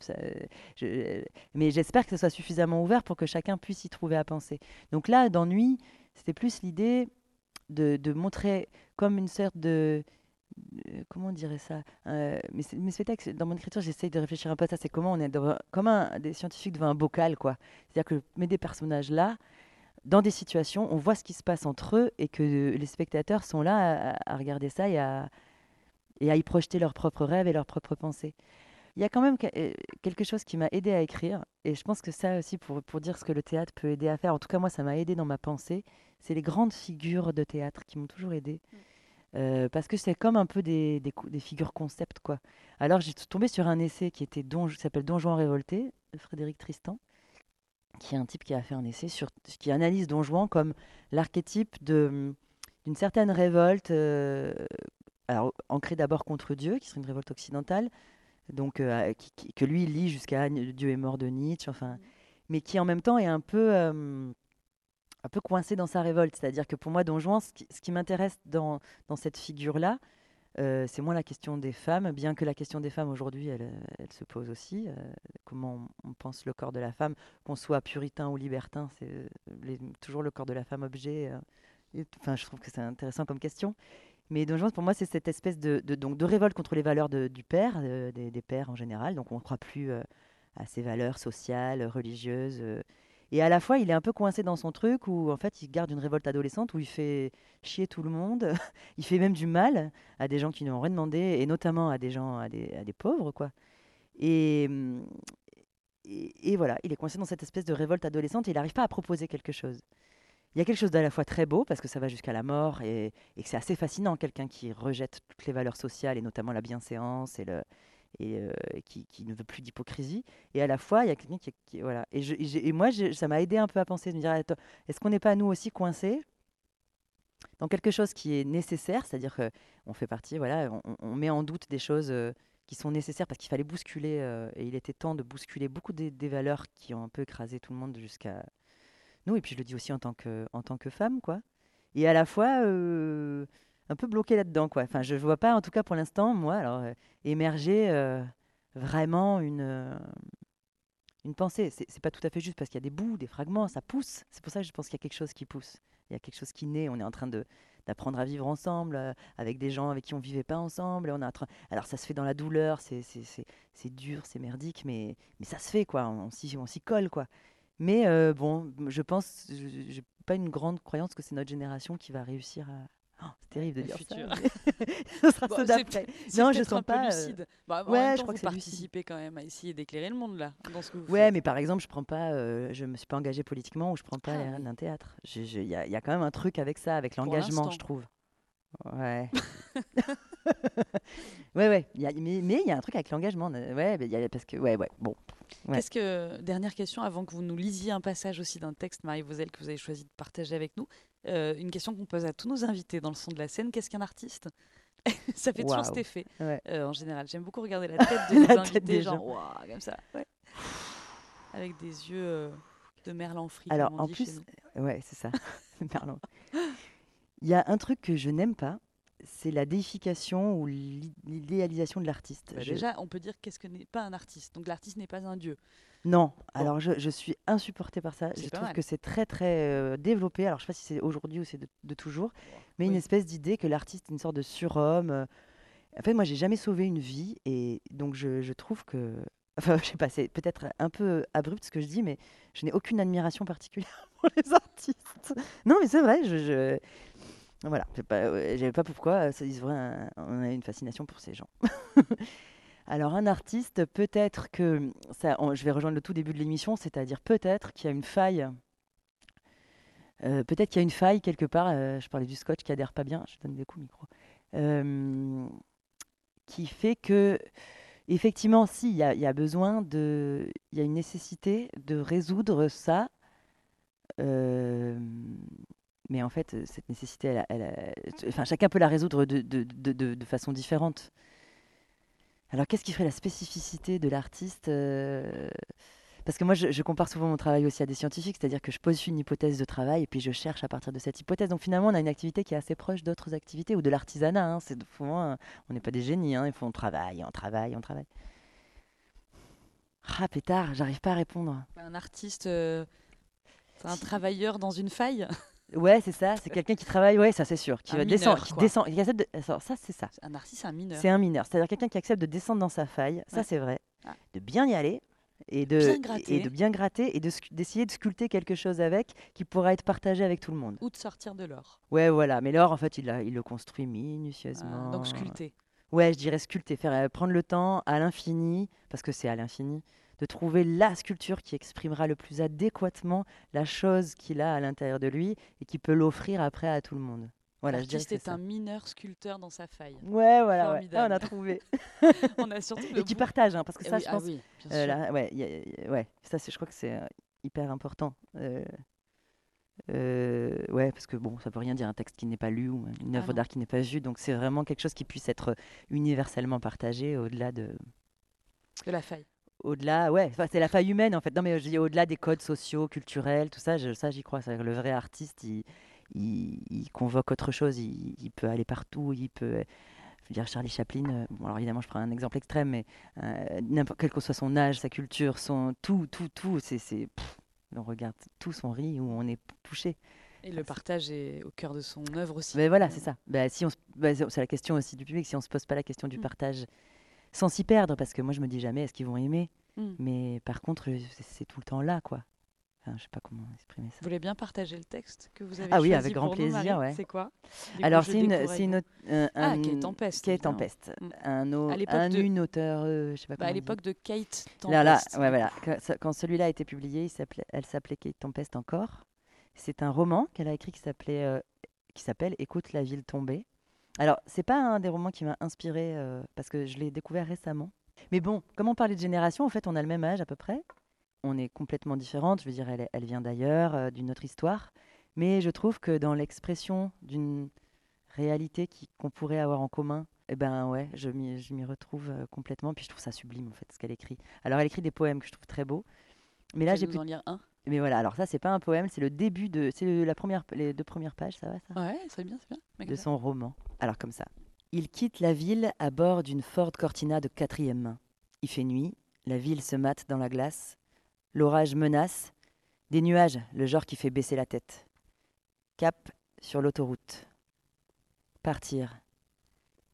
je- mais j'espère que ce soit suffisamment ouvert pour que chacun puisse y trouver à penser. Donc là, dans Nuit, c'était plus l'idée de, montrer comme une sorte de... euh, Comment on dirait ça Euh, spectacles, dans mon écriture, j'essaye de réfléchir un peu à ça. C'est comment on est devant- comme un, des scientifiques devant un bocal, quoi. C'est-à-dire que je mets des personnages là, dans des situations, on voit ce qui se passe entre eux et que les spectateurs sont là à, à regarder ça et à, et à y projeter leurs propres rêves et leurs propres pensées. Il y a quand même euh, quelque chose qui m'a aidé à écrire, et je pense que ça aussi, pour, pour dire ce que le théâtre peut aider à faire, en tout cas moi ça m'a aidé dans ma pensée, c'est les grandes figures de théâtre qui m'ont toujours aidé. Euh, parce que c'est comme un peu des, des, cou- des figures concept, quoi. Alors j'ai tombé sur un essai qui était Don, s'appelle Don Juan révolté, de Frédéric Tristan, qui est un type qui a fait un essai sur qui analyse Don Juan comme l'archétype de d'une certaine révolte, euh, alors ancrée d'abord contre Dieu, qui serait une révolte occidentale, donc euh, qui- qui- que lui lit jusqu'à Dieu est mort de Nietzsche, enfin, mais qui en même temps est un peu euh, un peu coincé dans sa révolte. C'est-à-dire que pour moi, Don Juan, ce qui, ce qui m'intéresse dans, dans cette figure-là, euh, c'est moins la question des femmes, bien que la question des femmes aujourd'hui, elle, euh, se pose aussi. euh, comment on, pense le corps de la femme, qu'on soit puritain ou libertin, c'est toujours le corps de la femme objet. et- Enfin, je trouve que c'est intéressant comme question. Mais Don pour moi, c'est cette espèce de, donc, de révolte contre les valeurs du père, des, pères en général. Donc on ne croit plus à ces valeurs sociales, religieuses. Et à la fois, il est un peu coincé dans son truc où, en fait, il garde une révolte adolescente où il fait chier tout le monde. il fait même du mal à des gens qui n'ont rien demandé, et notamment à des gens, à des, pauvres, quoi. Et, et, et voilà, il est coincé dans cette espèce de révolte adolescente et il n'arrive pas à proposer quelque chose. Il y a quelque chose d'à la fois très beau, parce que ça va jusqu'à la mort, et, et que c'est assez fascinant, quelqu'un qui rejette toutes les valeurs sociales, et notamment la bienséance, et, le, et euh, qui, ne veut plus d'hypocrisie. Et à la fois, il y a quelqu'un qui, Voilà. Et, moi, ça m'a aidé un peu à penser, de me dire, est-ce qu'on n'est pas, nous aussi, coincés dans quelque chose qui est nécessaire, c'est-à-dire qu'on fait partie, voilà, on, met en doute des choses euh, qui sont nécessaires parce qu'il fallait bousculer, euh, et il était temps de bousculer beaucoup des, des valeurs qui ont un peu écrasé tout le monde jusqu'à nous, et puis je le dis aussi en tant que, en tant que femme, quoi. Et à la fois, un peu bloqué là-dedans, quoi. Enfin, je ne vois pas, en tout cas pour l'instant, moi, alors, euh, émerger euh, vraiment une, euh, une pensée. C'est c'est pas tout à fait juste parce qu'il y a des bouts, des fragments, ça pousse. C'est pour ça que je pense qu'il y a quelque chose qui pousse. Il y a quelque chose qui naît. On est en train de d'apprendre à vivre ensemble avec des gens avec qui on vivait pas ensemble. On est. Alors ça se fait dans la douleur, c'est c'est- c'est- dur, c'est merdique, mais, mais ça se fait, quoi. On, s'y on s'y colle, quoi. Mais bon, je pense, je- j'ai pas une grande croyance que c'est notre génération qui va réussir à. Oh, c'est terrible de Le dire futur. ça. ce sera Bon, ceux d'après. Non, je peut-être sens pas, euh, lucide. Bah, ouais, même je temps, crois que vous c'est lucide. participez quand même à essayer d'éclairer le monde là, dans ce que vous Ouais, faites. mais par exemple, je prends pas, euh, je me suis pas engagée politiquement ou je prends pas Ah les rênes oui. d'un théâtre. Il y, a- y a quand même un truc avec ça, avec l'engagement, je trouve. Ouais. ouais, ouais. y a- mais il y a un truc avec l'engagement. euh, Ouais, mais y a- parce que, ouais, ouais. Bon. Ouais. Qu'est-ce que dernière question avant que vous nous lisiez un passage aussi d'un texte Marie Vosel que vous avez choisi de partager avec nous. Euh, une question qu'on pose à tous nos invités dans le son de la scène. Qu'est-ce qu'un artiste Ça fait toujours cet effet Ouais. euh, en général. J'aime beaucoup regarder la tête de nos La tête invités, des genre gens. Comme ça, ouais. avec des yeux euh, de merlan frit. Alors, en plus, ouais, c'est ça. Pardon. Il y a un truc que je n'aime pas, c'est la déification ou l'i- l'idéalisation de l'artiste. Bah, Je- Déjà, on peut dire qu'est-ce que n'est pas un artiste. Donc l'artiste n'est pas un dieu. Non, alors je, je suis insupportée par ça. Je trouve mal. que c'est très très euh, développé. Alors je sais pas si c'est aujourd'hui ou c'est de, de toujours, mais une espèce d'idée que l'artiste est une sorte de surhomme. euh. En fait, moi, j'ai jamais sauvé une vie et donc je, je trouve que. Enfin, je sais pas, c'est peut-être un peu abrupt ce que je dis, mais je n'ai aucune admiration particulière pour les artistes. Non, mais c'est vrai, je. je- Voilà, je sais pas, pourquoi. euh, ça, vrai, on a une fascination pour ces gens. Alors, un artiste, peut-être que je vais rejoindre le tout début de l'émission, c'est-à-dire peut-être qu'il y a une faille. euh, peut-être qu'il y a une faille quelque part. euh, je parlais du scotch qui adhère pas bien. Je donne des coups micro. euh, qui fait que, effectivement, si, il y y a besoin de. Il y a une nécessité de résoudre ça. Euh, mais en fait, euh, cette nécessité, chacun peut la résoudre de, de- façon différente. Alors, qu'est-ce qui ferait la spécificité de l'artiste euh, Parce que moi, je, compare souvent mon travail aussi à des scientifiques, c'est-à-dire que je pose une hypothèse de travail et puis je cherche à partir de cette hypothèse. Donc finalement, on a une activité qui est assez proche d'autres activités ou de l'artisanat. hein. Euh, on n'est pas des génies, hein. on travaille, on travaille, on travaille. Ah pétard, j'arrive pas à répondre. Un artiste, euh, c'est un travailleur dans une faille? Ouais, c'est ça, c'est quelqu'un qui travaille, ouais, ça c'est sûr, qui Un va descendre, qui quoi. descend, qui accepte de- alors, ça c'est ça. Un artiste, c'est un mineur. C'est un mineur, c'est-à-dire quelqu'un qui accepte de descendre dans sa faille, ça Ouais. c'est vrai, Ah. de bien y aller et de, Bien et gratter. de bien gratter et de d'essayer de sculpter quelque chose avec qui pourra être partagé avec tout le monde. Ou de sortir de l'or. Ouais, voilà, mais l'or en fait il, a- il le construit Ah, minutieusement. donc sculpter. Ouais, je dirais sculpter, faire euh, prendre le temps à l'infini, parce que c'est à l'infini, de trouver la sculpture qui exprimera le plus adéquatement la chose qu'il a à l'intérieur de lui et qui peut l'offrir après à tout le monde. Voilà, L'artiste est un mineur sculpteur dans sa faille. Ouais, voilà, ouais. Ah, on a trouvé. On a surtout Et qui partage, hein, parce que Eh ça, oui, je ah pense, oui, euh, là, ouais, y a- y a- ouais, ça, je crois que c'est euh, hyper important. Euh, euh, ouais, parce que bon, ça veut rien dire un texte qui n'est pas lu ou une Ah œuvre d'art qui n'est pas vue, donc c'est vraiment quelque chose qui puisse être universellement partagé au-delà de, De la faille. Au-delà, ouais, enfin, c'est la faille humaine en fait. Non, mais je dis au-delà des codes sociaux, culturels, tout ça, je- ça j'y crois. C'est-à-dire que le vrai artiste, il, il, il convoque autre chose, il, il peut aller partout, il peut. Je veux dire, Charlie Chaplin, euh, bon, alors évidemment, je prends un exemple extrême, mais euh, n'importe quel que soit son âge, sa culture, son tout, tout, tout, c'est. c'est pff, on regarde tous, on rit ou on est touché. Et le partage est au cœur de son œuvre aussi. Mais voilà, c'est ça. Bah, si on bah, c'est c'est la question aussi du public, si on se pose pas la question du Mm. partage sans s'y perdre, parce que moi je me dis jamais est-ce qu'ils vont aimer, Mm. mais par contre euh, c'est- tout le temps là, quoi. Enfin, je sais pas comment exprimer ça. Vous voulez bien partager le texte que vous avez Ah oui, avec grand nous, plaisir, ouais. C'est quoi? Coup, Alors c'est une, c'est une, vous. aut- un, Ah, un- Kate Tempest, Kate. Tempest. Un, au- À l'époque un de- une auteur, euh, je sais pas Bah, à l'époque de Kate Tempest. Là, là, ouais, voilà. Quand celui-là a été publié, il s'appelait, elle s'appelait Kate Tempest encore. C'est un roman qu'elle a écrit qui s'appelait, euh, qui s'appelle Écoute la ville tombée. Alors, c'est pas un des romans qui m'a inspiré euh, parce que je l'ai découvert récemment. Mais bon, comme on parlait de génération, en fait, on a le même âge à peu près. On est complètement différentes. Je veux dire, elle, vient d'ailleurs, euh, d'une autre histoire. Mais je trouve que dans l'expression d'une réalité qu'on pourrait avoir en commun, eh ben ouais, je m'y retrouve euh, complètement. Puis je trouve ça sublime en fait ce qu'elle écrit. Alors elle écrit des poèmes que je trouve très beaux. Mais là j'ai pu... en lire un? Mais voilà, alors ça c'est pas un poème, c'est le début de, c'est la première, les deux premières pages, ça va ça? Ouais, c'est bien, c'est bien. De son roman. Alors comme ça. Il quitte la ville à bord d'une Ford Cortina de quatrième main. Il fait nuit, la ville se mate dans la glace, l'orage menace, des nuages, le genre qui fait baisser la tête. Cap sur l'autoroute. Partir.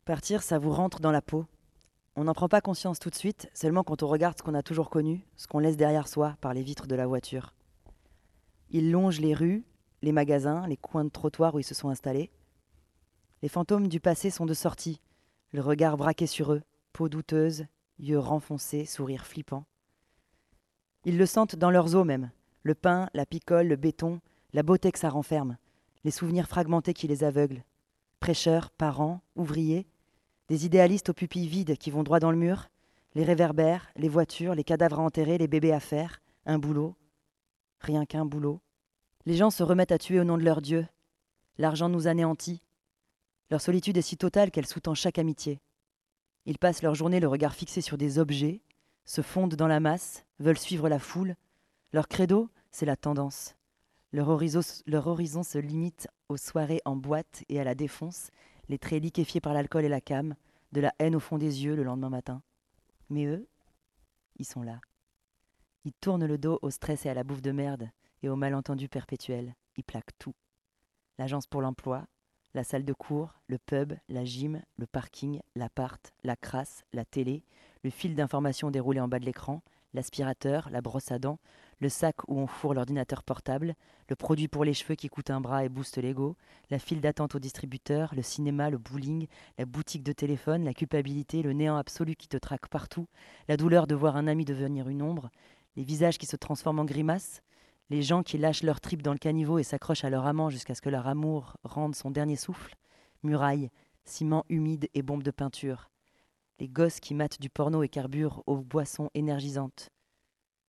Partir, ça vous rentre dans la peau. On n'en prend pas conscience tout de suite, seulement quand on regarde ce qu'on a toujours connu, ce qu'on laisse derrière soi par les vitres de la voiture. Il longe les rues, les magasins, les coins de trottoir où ils se sont installés. Les fantômes du passé sont de sortie, le regard braqué sur eux, peau douteuse, yeux renfoncés, sourire flippant. Ils le sentent dans leurs os même, le pain, la picole, le béton, la beauté que ça renferme, les souvenirs fragmentés qui les aveuglent. Prêcheurs, parents, ouvriers, des idéalistes aux pupilles vides qui vont droit dans le mur, les réverbères, les voitures, les cadavres à enterrer, les bébés à faire, un boulot, rien qu'un boulot. Les gens se remettent à tuer au nom de leur Dieu. L'argent nous anéantit. Leur solitude est si totale qu'elle sous-tend chaque amitié. Ils passent leur journée le regard fixé sur des objets, se fondent dans la masse, veulent suivre la foule. Leur credo, c'est la tendance. Leur horizon, se limite aux soirées en boîte et à la défonce, les traits liquéfiés par l'alcool et la cam, de la haine au fond des yeux le lendemain matin. Mais eux, ils sont là. Ils tournent le dos au stress et à la bouffe de merde et au malentendu perpétuel. Ils plaquent tout. L'agence pour l'emploi, la salle de cours, le pub, la gym, le parking, l'appart, la crasse, la télé, le fil d'information déroulé en bas de l'écran, l'aspirateur, la brosse à dents, le sac où on fourre l'ordinateur portable, le produit pour les cheveux qui coûte un bras et booste l'ego, la file d'attente au distributeur, le cinéma, le bowling, la boutique de téléphone, la culpabilité, le néant absolu qui te traque partout, la douleur de voir un ami devenir une ombre, les visages qui se transforment en grimaces, les gens qui lâchent leur tripes dans le caniveau et s'accrochent à leur amant jusqu'à ce que leur amour rende son dernier souffle, murailles, ciment humide et bombes de peinture, les gosses qui matent du porno et carburent aux boissons énergisantes.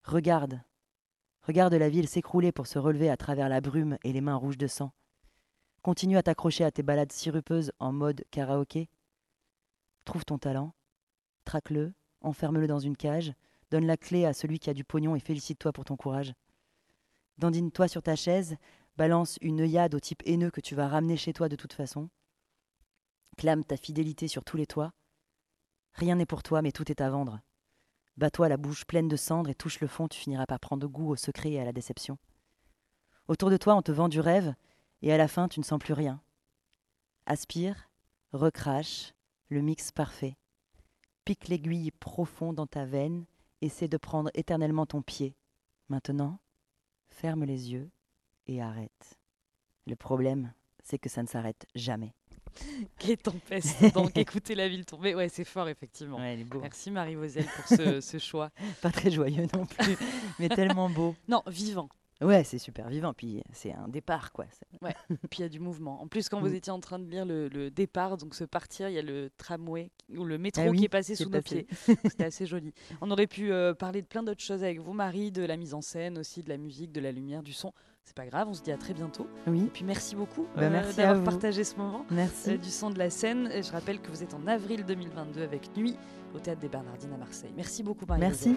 Regarde, regarde la ville s'écrouler pour se relever à travers la brume et les mains rouges de sang. Continue à t'accrocher à tes balades sirupeuses en mode karaoké. Trouve ton talent, traque-le, enferme-le dans une cage, donne la clé à celui qui a du pognon et félicite-toi pour ton courage. Dandine-toi sur ta chaise, balance une œillade au type haineux que tu vas ramener chez toi de toute façon. Clame ta fidélité sur tous les toits. Rien n'est pour toi, mais tout est à vendre. Bats-toi la bouche pleine de cendres et touche le fond, tu finiras par prendre goût au secret et à la déception. Autour de toi, on te vend du rêve, et à la fin, tu ne sens plus rien. Aspire, recrache, le mix parfait. Pique l'aiguille profond dans ta veine, essaie de prendre éternellement ton pied. Maintenant, ferme les yeux et arrête. Le problème, c'est que ça ne s'arrête jamais. Quelle tempête Donc écoutez la ville tomber. Ouais, c'est fort, effectivement. Ouais, beau. Merci Marie Vauzel pour ce, ce choix. Pas très joyeux non plus, mais tellement beau. Non, vivant. Ouais, c'est super vivant. Puis c'est un départ, quoi. C'est- Puis il y a du mouvement. En plus, quand vous Mm. étiez en train de lire le, le départ, donc ce partir, il y a le tramway ou le métro Ah oui, qui est passé sous nos pieds. C'était assez joli. On aurait pu euh, parler de plein d'autres choses avec vous, Marie, de la mise en scène aussi, de la musique, de la lumière, du son. C'est pas grave, on se dit à très bientôt. Oui, Et puis merci beaucoup Bah, à d'avoir partagé ce moment merci. euh, du son de la scène. Je rappelle que vous êtes en avril 2022 avec Nuit au Théâtre des Bernardines à Marseille. Merci beaucoup, Marie. Merci.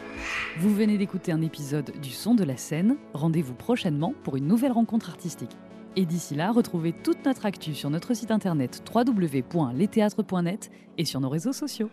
Vous venez d'écouter un épisode du Son de la scène. Rendez-vous prochainement pour une nouvelle rencontre artistique. Et d'ici là, retrouvez toute notre actu sur notre site internet www.letheatre.net et sur nos réseaux sociaux.